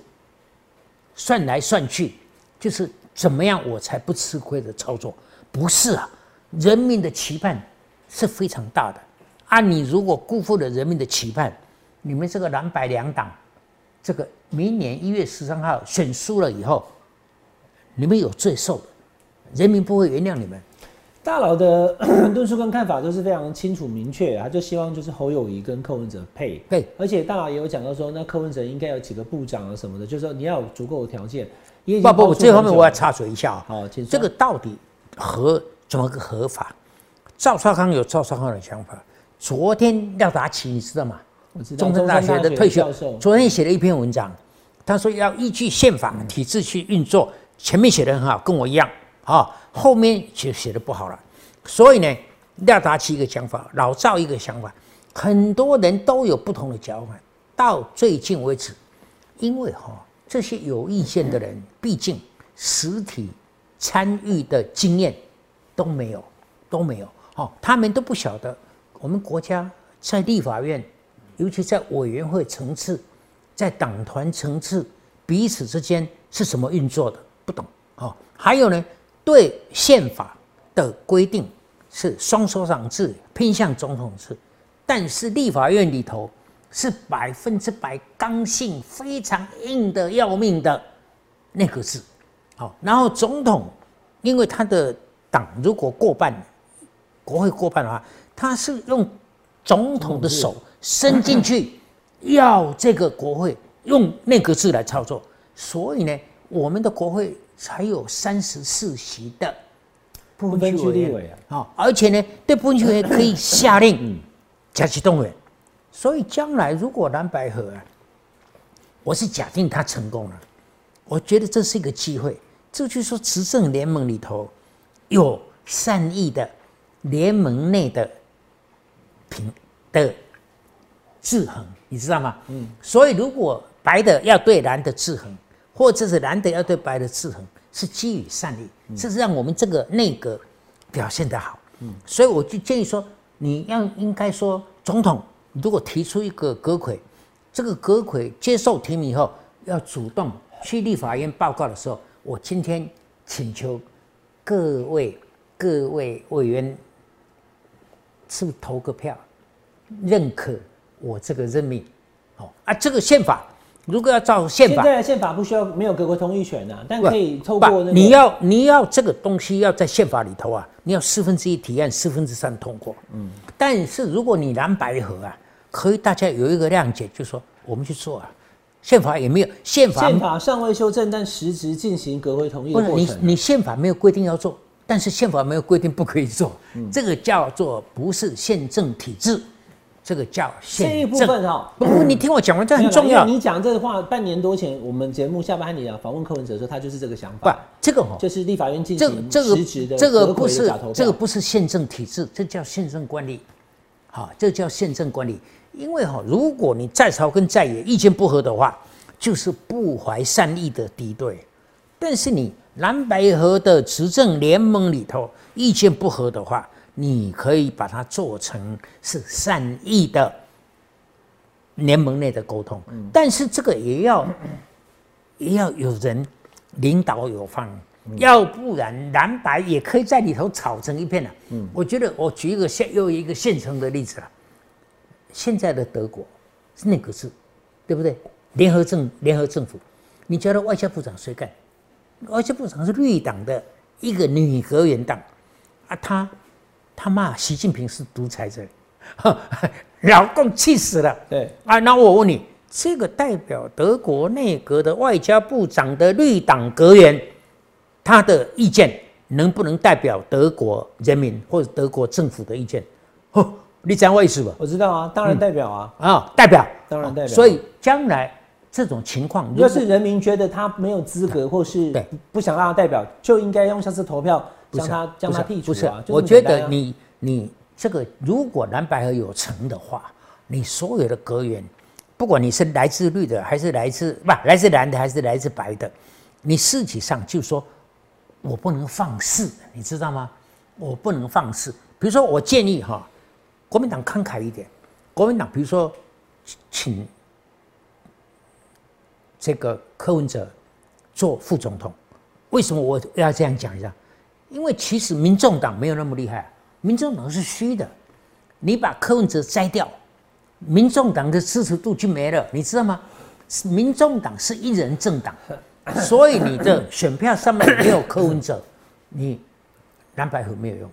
算来算去，就是。怎么样我才不吃亏的操作？不是啊，人民的期盼是非常大的啊！你如果辜负了人民的期盼，你们这个蓝白两党，这个明年一月十三号选输了以后，你们有罪受的，人民不会原谅你们。大佬的 (clears throat) 论述跟看法都是非常清楚明确，他就希望就是侯友谊跟柯文哲配。配，而且大佬也有讲到说，那柯文哲应该有几个部长啊什么的，就是说你要有足够的条件。不不，爆出这方面我要插嘴一下啊。这个到底合怎么个合法？赵少康有赵少康的想法。昨天廖达奇你知道吗？我知道中山大学的退休教授，昨天写了一篇文章，他说要依据宪法体制去运作，前面写的很好，跟我一样啊，后面就写的不好了。所以呢，廖达奇一个想法，老赵一个想法，很多人都有不同的讲法。到最近为止，因为哈、这些有意见的人，毕竟实体参与的经验都没有，都没有。好、他们都不晓得我们国家在立法院，尤其在委员会层次，在党团层次，彼此之间是怎么运作的，不懂。哦，还有呢，对宪法的规定是双手掌制，偏向总统制，但是立法院里头是百分之百刚性非常硬的要命的内阁制。好，然后总统因为他的党如果过半，国会过半的话，他是用总统的手伸进去，要这个国会用内阁制来操作。所以呢，我们的国会才有三十四席的不不分分区委啊，啊、而且呢，对不分区委员可以下令加其动员。所以将来如果蓝白河啊，我是假定他成功了，我觉得这是一个机会。这就是说，执政联盟里头有善意的联盟内的平的制衡，你知道吗？嗯。所以如果白的要对蓝的制衡，或者是蓝的要对白的制衡，是基于善意，这是让我们这个内阁表现得好。嗯。所以我就建议说，你要应该说，总统如果提出一个阁魁，这个阁魁接受提名以后，要主动去立法院报告的时候，我今天请求各位各位委员是不是投个票，认可我这个任命？哦啊，这个宪法如果要照宪法，现在的宪法不需要没有各国同意权啊，但可以透不过那个你要你要这个东西要在宪法里头啊，你要四分之一提案，四分之三通过。嗯，但是如果你蓝白合啊，可以大家有一个谅解，就说我们去做啊，宪法也没有宪法宪法尚未修正，但实质进行国会同意不是你的过程你。你宪法没有规定要做，但是宪法没有规定不可以做，嗯这个叫做不是宪政体制，这个叫这一部宪政。分哈，不不，你听我讲完，这很重要。你讲这话，半年多前我们节目下半年啊访问柯文哲的时候，他就是这个想不法，，这个哦，就是立法院进行这的这个不是这个不是宪政体制，这叫宪政管理，好，这叫宪政管理。因为哈、如果你在朝跟在野意见不合的话，就是不怀善意的敌对。但是你蓝白河的执政联盟里头意见不合的话，你可以把它做成是善意的联盟内的沟通。但是这个也要 (coughs) 也要有人领导有方，要不然蓝白也可以在里头吵成一片了、我觉得我举一个现又一个现成的例子了，现在的德国是内阁制，对不对？联合政联合政府，你觉得外交部长谁干？外交部长是绿党的一个女阁员党。啊，她她骂习近平是独裁者，(laughs) 老共气死了。对。啊，那我问你，这个代表德国内阁的外交部长的绿党阁员，他的意见能不能代表德国人民或者德国政府的意见？哦，你讲我意思吧？我知道啊，当然代表啊，啊，代表，当然代表。所以将来这种情况，要是人民觉得他没有资格，或是不想让他代表，就应该用下次投票将他将他剔除不是啊。我觉得你你这个如果蓝白河有成的话，你所有的阁员，不管你是来自绿的，还是来自不来自蓝的，还是来自白的，你实际上就说，我不能放肆，你知道吗？我不能放肆。比如说，我建议哈，国民党慷慨一点，国民党比如说请这个柯文哲做副总统，为什么我要这样讲一下？因为其实民众党没有那么厉害，民众党是虚的。你把柯文哲摘掉，民众党的支持度就没了，你知道吗？民众党是一人政党，(laughs) 所以你的选票上面没有柯文哲，你蓝白合没有用。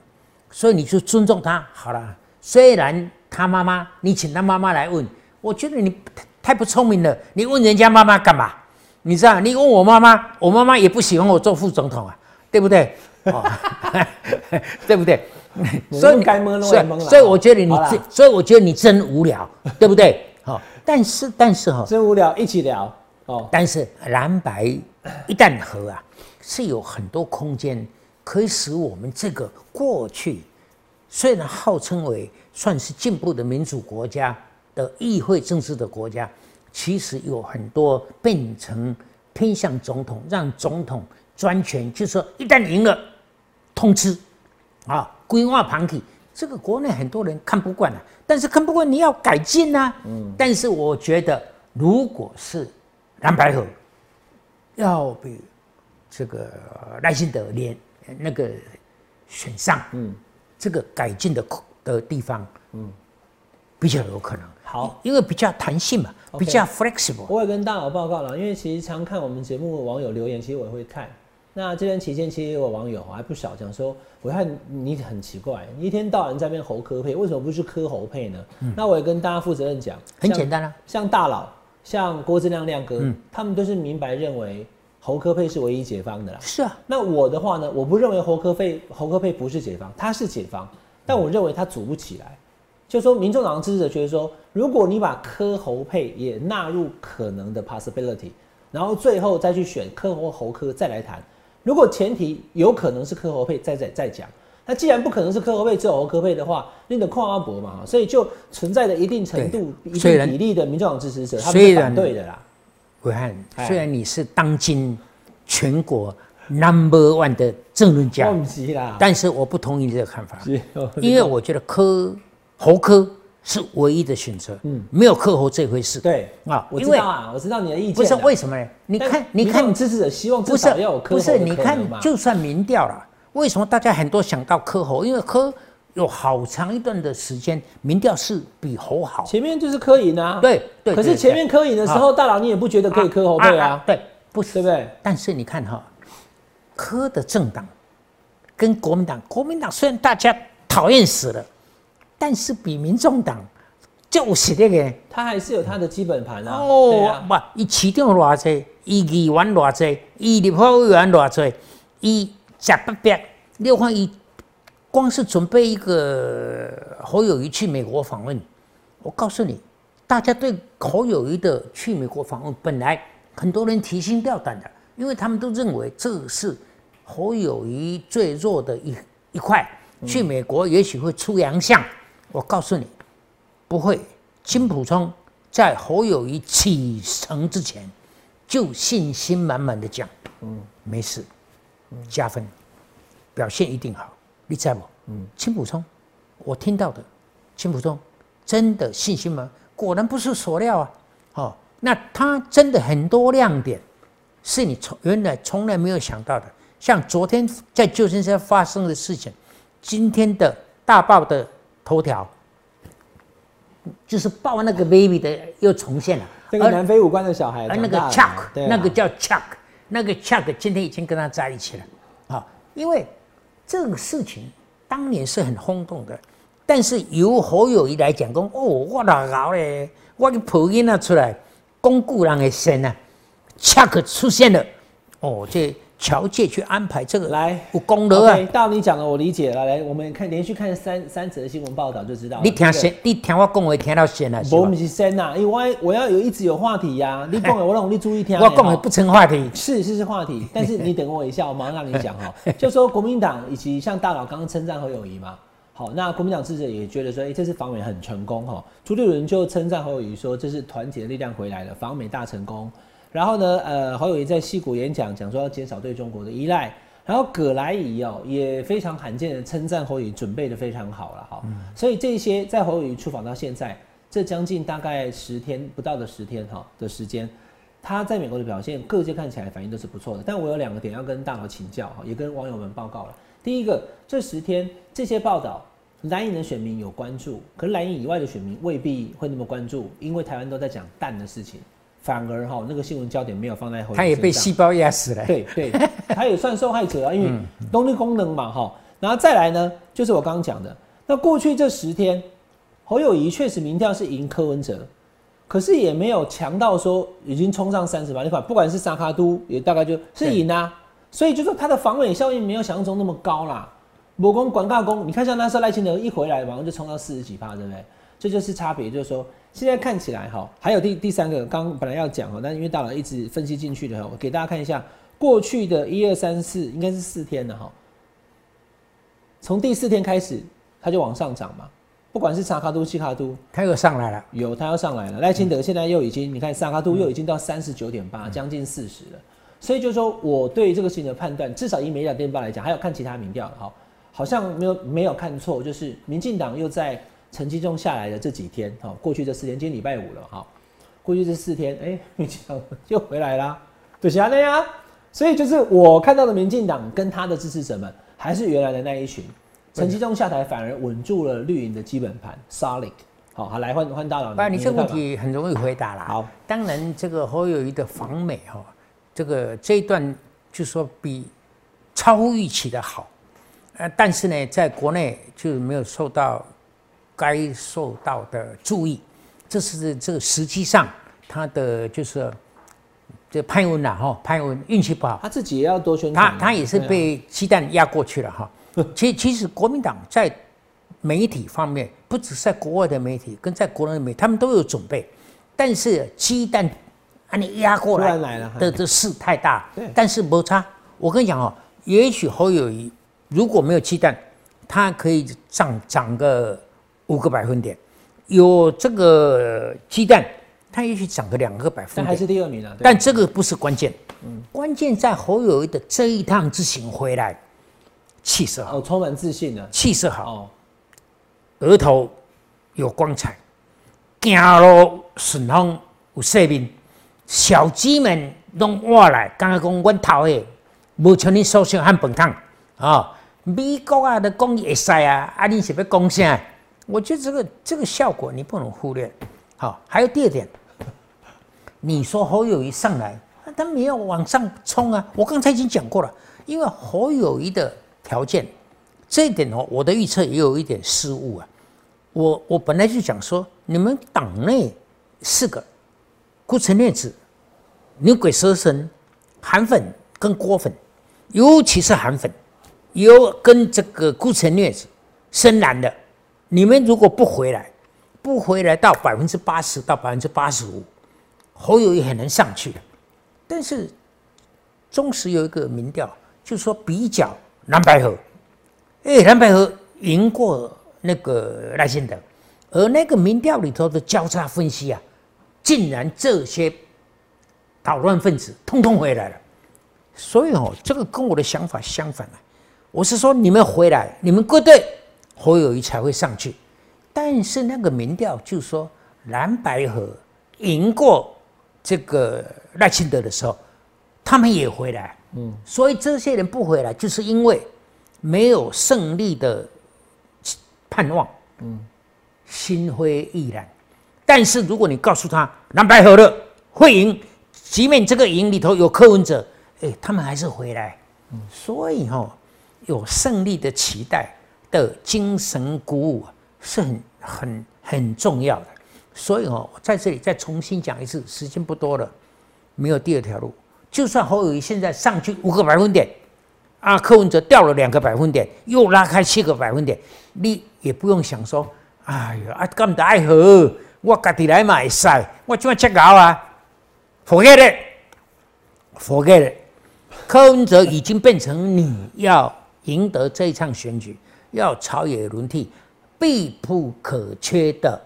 所以你就尊重他好了。虽然他妈妈，你请他妈妈来问，我觉得你太不聪明了。你问人家妈妈干嘛？你知道，你问我妈妈，我妈妈也不喜欢我做副总统啊，对不对？哦，(laughs) 对不对？所以该蒙都会蒙了。所以我觉得你真，所以我觉得你真无聊，(laughs) 对不对？好、但是但是哈、真无聊，一起聊哦。但是蓝白一旦合啊，是有很多空间可以使我们这个过去虽然号称为算是进步的民主国家的议会政治的国家，其实有很多变成偏向总统，让总统专权，就是说一旦赢了，通吃啊，规划盘体，这个国内很多人看不惯啊，但是看不惯你要改进啊。嗯，但是我觉得，如果是蓝白合，要比这个赖清德连那个选上，嗯，这个改进的的地方，嗯，比较有可能。好，因为比较弹性嘛比较 flexible。我也跟大佬报告了，因为其实常看我们节目的网友留言，其实我也会看。那这段期间，其实有网友还不少讲说，我看你很奇怪，你一天到晚在那边猴科配，为什么不是科猴配呢？那我也跟大家负责任讲，很简单啊，像大佬，像郭志亮亮哥，他们都是明白认为猴科配是唯一解方的啦。是啊，那我的话呢，我不认为猴科配猴科配不是解方，它是解方，但我认为它组不起来。就说民众党的支持者觉得说，如果你把科猴配也纳入可能的 possibility，然后最后再去选科或猴科再来谈，如果前提有可能是科侯配，再再再讲。那既然不可能是科侯配，只有侯科配的话，那个跨阿伯嘛，所以就存在着一定程度、一定比例的民众党支持者，他们虽然是反对的啦。伟汉，哎虽然你是当今全国 number one 的政论家但是我不同意你这个看法，因为我觉得科侯科是唯一的选择，嗯，没有科猴这回事。对啊，我知道啊，我知道你的意见。不是为什么呢？你看，你看，支持者希望不是至少要有科不是，你看，就算民调了，为什么大家很多想到科猴？因为科有好长一段的时间，民调是比猴好。前面就是科赢啊，对对对可是前面科赢的时候，大佬你也不觉得可以科猴对啊，对，不是对不对？但是你看哈，科的政党跟国民党，国民党虽然大家讨厌死了，但是比民众党就是那个他还是有他的基本盘啊。对哦啊，，不，伊市长偌济，一议员偌济，一立法委员偌济，伊食不别，你看伊光是准备一个侯友谊去美国访问，我告诉你，大家对侯友谊的去美国访问，本来很多人提心吊胆的，因为他们都认为这是侯友谊最弱的一一块，去美国也许会出洋相。我告诉你，不会。金普聪在侯友谊启程之前，就信心满满的讲，嗯，没事，加分，表现一定好。你在不？嗯，金普聪，我听到的，金普聪真的信心满，果然不出所料啊。哦，那他真的很多亮点，是你从原来从来没有想到的。像昨天在旧金山发生的事情，今天的大爆的头条，就是抱那个 baby 的又重现了。那个南非五官的小孩而那个 Chuck，、啊。那个叫 Chuck，那个 Chuck 今天已经跟他在一起了，啊，因为这个事情当年是很轰动的，但是由侯友谊来讲，讲哦，我哪搞嘞，我去抱囡仔出来，巩固人的身啊，Chuck 出现了，哦，这侨界去安排这个来有功劳啊 OK，到你讲了我理解了。来，我们看连续看三三则新闻报道就知道。你听这个先，你听我讲话听到先了，我不？是先呐，因为我我要有一直有话题呀、你讲的我让你注意听我讲的不成话题，是是是话题，但是你等我一下，我马上让你讲哈。就说国民党以及像大佬刚刚称赞侯友谊嘛，好，那国民党支持者也觉得说，哎、这次访美很成功哈。朱立伦就称赞侯友谊说，这是团结的力量回来了，访美大成功。然后呢，呃，侯友谊在戏谷演讲讲说要减少对中国的依赖。然后葛莱仪哦也非常罕见的称赞侯友谊准备的非常好了哈，所以这些在侯友谊出访到现在这将近大概十天不到的十天哈的时间，他在美国的表现，各界看起来反应都是不错的。但我有两个点要跟大佬请教哈，也跟网友们报告了。第一个，这十天这些报道，蓝营的选民有关注，可是蓝营以外的选民未必会那么关注，因为台湾都在讲蛋的事情，反而哈那个新闻焦点没有放在侯他也被细胞压死了。对对，他也算受害者啊，因为动力功能嘛哈。然后再来呢，就是我刚刚讲的，那过去这十天，侯友谊确实民调是赢柯文哲，可是也没有强到说已经冲上三十八。你看，不管是沙卡都也大概就是赢啊，所以就说他的防伪效应没有想象中那么高啦。魔工管大工，你看像那时候赖清德一回来，马上就冲到四十几趴，对不对？这就是差别，就是说现在看起来哈，还有第第三个，刚本来要讲哈，但因为大佬一直分析进去的哈，我给大家看一下过去的一二三四，应该是四天了哈。从第四天开始，它就往上涨嘛，不管是沙卡都、西卡都，它又上来了，有它要上来了。赖清德现在又已经，你看沙卡都又已经到三十九点八，将近四十了。所以就是说，我对这个事情的判断，至少以美甲电报来讲，还有看其他民调哈，好像没有没有看错，就是民进党又在。成绩中下来的这几天，哈，过去这四天，今天礼拜五了，哈，过去这四天，哎，民进党又回来啦，对啊，那呀，所以就是我看到的民进党跟他的支持者们，还是原来的那一群，陈其中下台反而稳住了绿营的基本盘，solid，好，好来换换大佬，不，你这个问题很容易回答啦。好，当然这个侯友谊的访美哈，这个这一段就说比超乎预期的好，呃，但是呢，在国内就没有受到。该受到的注意，这是这个实际上他的就是这潘文呐哈，潘文运气不好，他自己也要多宣传，他他也是被鸡蛋压过去了哈。(laughs) 其其实国民党在媒体方面，不只是在国外的媒体，跟在国内的媒体，他们都有准备，但是鸡蛋啊你压过来的这事太大，但是摩擦，我跟你讲哦，也许侯友谊如果没有鸡蛋，他可以涨涨个。五个百分点，有这个鸡蛋，它也许涨个两个百分点，但还是第二名啊。但这个不是关键，嗯，关键在侯友谊的这一趟之行回来，气色好，哦，充满自信的，气色好，哦，额头有光彩，走路顺风有色面，小鸡们拢挖来，刚刚讲阮头诶，无像你所想汉本汤。啊，美国啊都讲会使啊，啊你是要讲啥？我觉得这个这个效果你不能忽略，好，还有第二点，你说侯友谊上来，他没有往上冲啊。我刚才已经讲过了，因为侯友谊的条件，这一点哦，我的预测也有一点失误啊。我我本来就讲说，你们党内四个，顾城烈子、牛鬼蛇神、韩粉跟郭粉，尤其是韩粉，有跟这个顾城烈子深蓝的。你们如果不回来，不回来到百分之八十到百分之八十五，侯友谊很难上去。但是，中时有一个民调，就是说比较蓝白河，哎，蓝白河赢过那个赖清德，而那个民调里头的交叉分析啊，竟然这些捣乱分子通通回来了。所以哦，这个跟我的想法相反啊。我是说，你们回来，你们归队。侯友谊才会上去，但是那个民调就说蓝白河赢过这个赖清德的时候，他们也回来，嗯，所以这些人不回来，就是因为没有胜利的盼望，嗯，心灰意懒。但是如果你告诉他蓝白河的会赢，即便这个赢里头有柯文哲，哎，他们还是回来，嗯，所以哈有胜利的期待。的精神鼓舞是很很很重要的，所以哦，在这里再重新讲一次，时间不多了，没有第二条路。就算侯友谊现在上去五个百分点，啊，柯文哲掉了两个百分点，又拉开七个百分点，你也不用想说，哎呀，啊，咁大爱河，我家己来买晒，我怎么吃搞啊？Forget it，Forget it，柯文哲已经变成你要赢得这一场选举。要朝野轮替，必不可缺的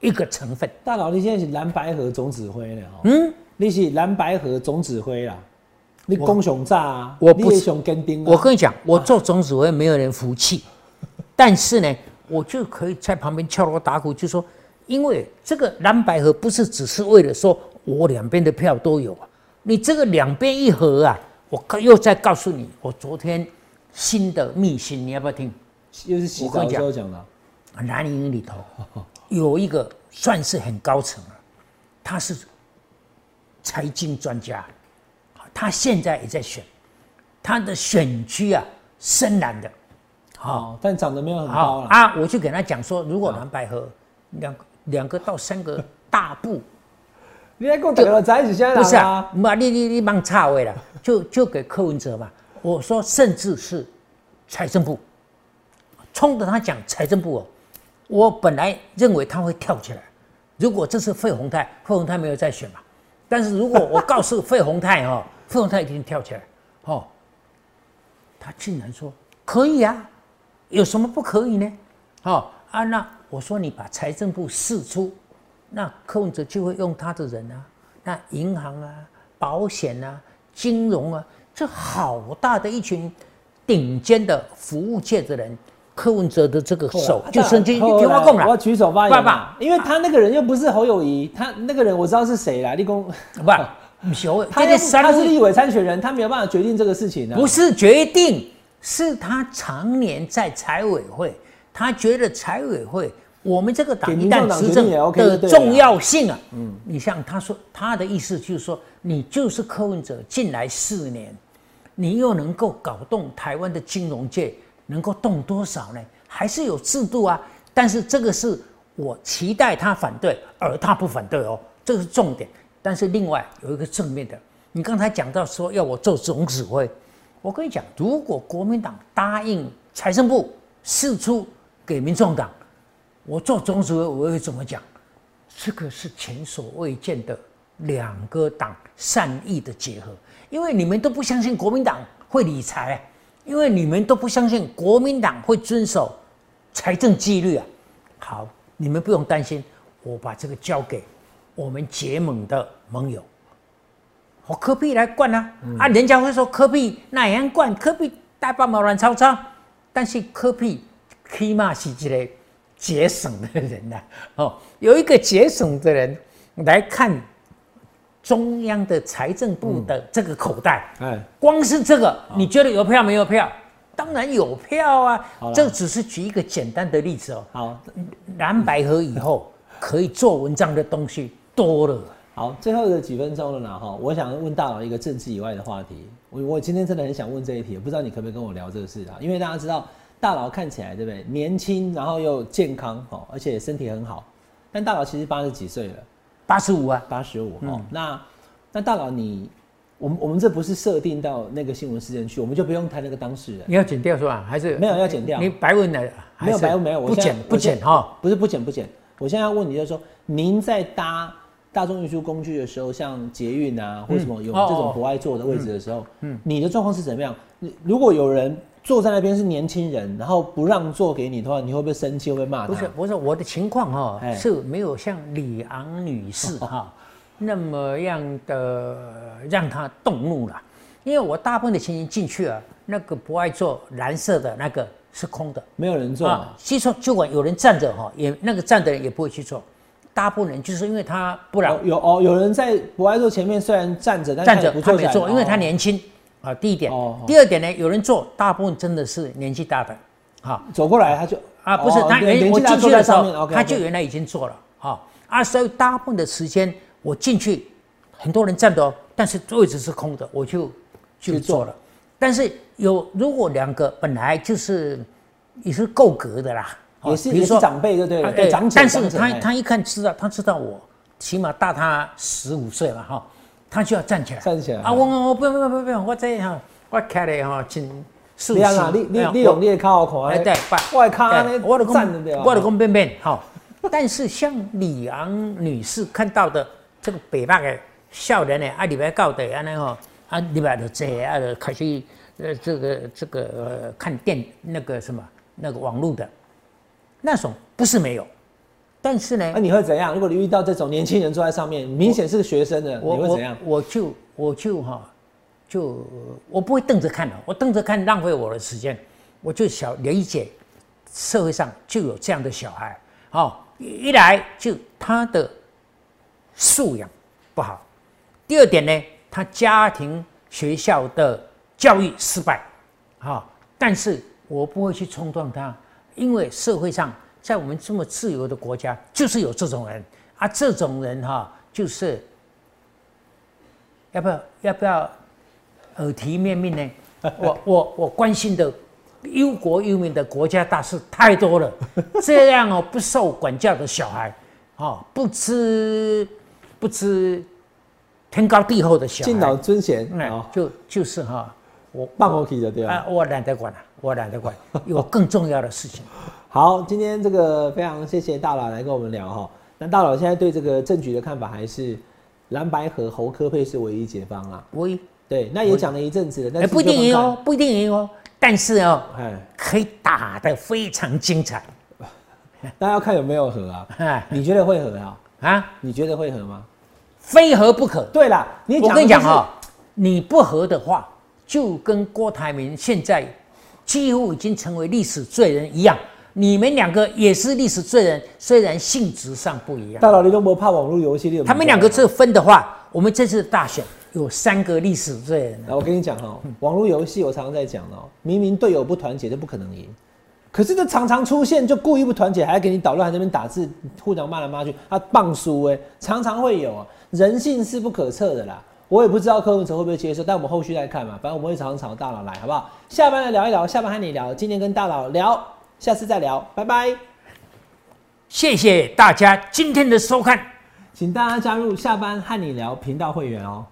一个成分。大佬，你现在是蓝白河总指挥了哦。嗯，你是蓝白河总指挥啦。你攻熊炸啊，我不雄跟丁。我跟你讲，我做总指挥没有人服气，但是呢，我就可以在旁边敲锣打鼓，就说，因为这个蓝白河不是只是为了说我两边的票都有啊，你这个两边一合啊，我又再告诉你，我昨天新的秘辛，你要不要听？又是洗澡时候讲的，南营里头有一个算是很高层了，他是财经专家，他现在也在选，他的选区啊深蓝的，哦，但长得没有很高了。好啊，我就给他讲说，如果蓝百合两个两个到三个大步，你还跟我打个在一起现在不是啊哪啊？，妈你你你忙差位了，就就给柯文哲嘛。我说，甚至是财政部，冲着他讲财政部哦，我本来认为他会跳起来。如果这是费宏泰，费宏泰没有再选嘛，但是如果我告诉费宏泰哈，(laughs) 费宏泰一定跳起来哦。他竟然说可以啊，有什么不可以呢？哦啊，那我说你把财政部释出，那柯文哲就会用他的人啊，那银行啊、保险啊、金融啊，这好大的一群顶尖的服务界的人，柯文哲的这个手就伸进去，后来听我讲了，我要举手发言嘛。爸爸因为他那个人又不是侯友谊，他那个人我知道是谁啦，立功，(laughs) 不，不是我他他是立委参选人，他没有办法决定这个事情啊。不是决定，是他常年在财委会，他觉得财委会我们这个党一旦执政的重要性啊，嗯，你像他说他的意思就是说，你就是柯文哲进来四年，你又能够搞动台湾的金融界，能够动多少呢？还是有制度啊，但是这个是我期待他反对，而他不反对哦，这是重点。但是另外有一个正面的，你刚才讲到说要我做总指挥，我跟你讲，如果国民党答应财政部释出给民众党，我做总指挥我会怎么讲？这个是前所未见的两个党善意的结合，因为你们都不相信国民党会理财、因为你们都不相信国民党会遵守财政纪律啊。好，你们不用担心，我把这个交给我们结盟的盟友，我科比来灌啊、啊！人家会说科比哪样灌？科比大把毛乱糟糟，但是科比起码是一个节省的人呐、哦，有一个节省的人来看中央的财政部的这个口袋，哎，光是这个，你觉得有票没有票？当然有票啊这只是举一个简单的例子哦。好蓝白河以后可以做文章的东西多了。好，最后的几分钟了呢哈，我想问大佬一个政治以外的话题。我我今天真的很想问这一题，不知道你可不可以跟我聊这个事啊？因为大家知道大佬看起来对不对？年轻，然后又健康哦，而且身体很好。但大佬其实八十几岁了，八十五啊，八十五嗯哦。那那大佬你，我们我们这不是设定到那个新闻事件去，我们就不用谈那个当事人。你要剪掉是吧？还是没有要剪掉你白问的？没有白问没有，我不剪不剪哈。，不是不剪不剪。我现在要问你，就是说，您在搭大众运输工具的时候，像捷运啊，或什么有哦这种不爱坐的位置的时候，嗯，你的状况是怎么样？你如果有人坐在那边是年轻人，然后不让座给你的话，你会不会生气？会不会骂他？不是不是，我的情况哈、哎。是没有像李昂女士哈、那么样的让她动怒了，因为我大部分的情形进去啊，那个不爱坐蓝色的那个是空的。没有人坐，啊，其实就管有人站着哈，也那个站的人也不会去坐，大部分人就是因为他不然哦有哦，有人在不爱坐前面虽然站着，但站着他没坐，因为他哦。年轻啊。第一点第二点呢，有人坐，大部分真的是年纪大的，好走过来他就啊，不是哦他原我进去的时候他就原来已经做了啊啊，所以大部分的时间我进去，很多人站着哦，但是位置是空的，我就就去坐坐了。但是有如果两个本来就是也是够格的啦，哦也是也是比如说长辈，对不对长辈，但是他他一看知道，他知道我起码大他十五岁嘛哈，他就要站起来。站起来啊！我我我不用不用不用我这样我开的哈，真舒你啊，你你你用你的靠看，哎对，我的卡对呢，我的站着对吧？我的公便便好。(laughs) 但是像李昂女士看到的这个北北的少年呢，啊，礼拜到的安尼吼，啊，礼拜就这啊，就开始呃这个这个呃看电那个什么那个网络的，那种不是没有，但是呢那，你会怎样？如果你遇到这种年轻人坐在上面，明显是个学生的，你会怎样？我就我就哈、就我不会瞪着看的，我瞪着看浪费我的时间，我就想理解社会上就有这样的小孩，哦，一一来就他的素养不好，第二点呢，他家庭学校的教育失败，啊、但是我不会去冲撞他，因为社会上在我们这么自由的国家，就是有这种人啊，这种人哈、就是要不要要不要耳提面命呢？(laughs) 我我我关心的忧国忧民的国家大事太多了，(laughs) 这样哦不受管教的小孩，哦不知不知天高地厚的小孩敬老孩，尊贤就就是哈，我放过去的对吧？啊我懒得管了，我懒得管，有更重要的事情。好，今天这个非常谢谢大佬来跟我们聊哈。那大佬现在对这个政局的看法还是蓝白和侯科配是唯一解方啊？唯一对，那也讲了一阵子了，但哎是不一定赢哦，不一定赢哦，但是哦。哎，可以打得非常精彩，(laughs) 大家要看有没有和啊？哎你觉得会合啊？啊，你觉得会合吗？非合不可。对啦，你我跟你讲哈、你不合的话，就跟郭台铭现在几乎已经成为历史罪人一样。你们两个也是历史罪人，虽然性质上不一样。大佬李东博怕网络游戏，他们两个这分的话，我们这次大选有三个历史罪人。来，我跟你讲哈，网络游戏我常常在讲哦，明明队友不团结就不可能赢，可是这常常出现就故意不团结，还要给你捣乱，还在那边打字，互相骂来骂去，他棒输哎，常常会有啊，人性是不可测的啦。我也不知道柯文哲会不会接受，但我们后续再看嘛，反正我们会常常找大佬来，好不好？下班来聊一聊，下班和你聊，今天跟大佬聊，下次再聊，拜拜。谢谢大家今天的收看。请大家加入下班和你聊频道会员哦。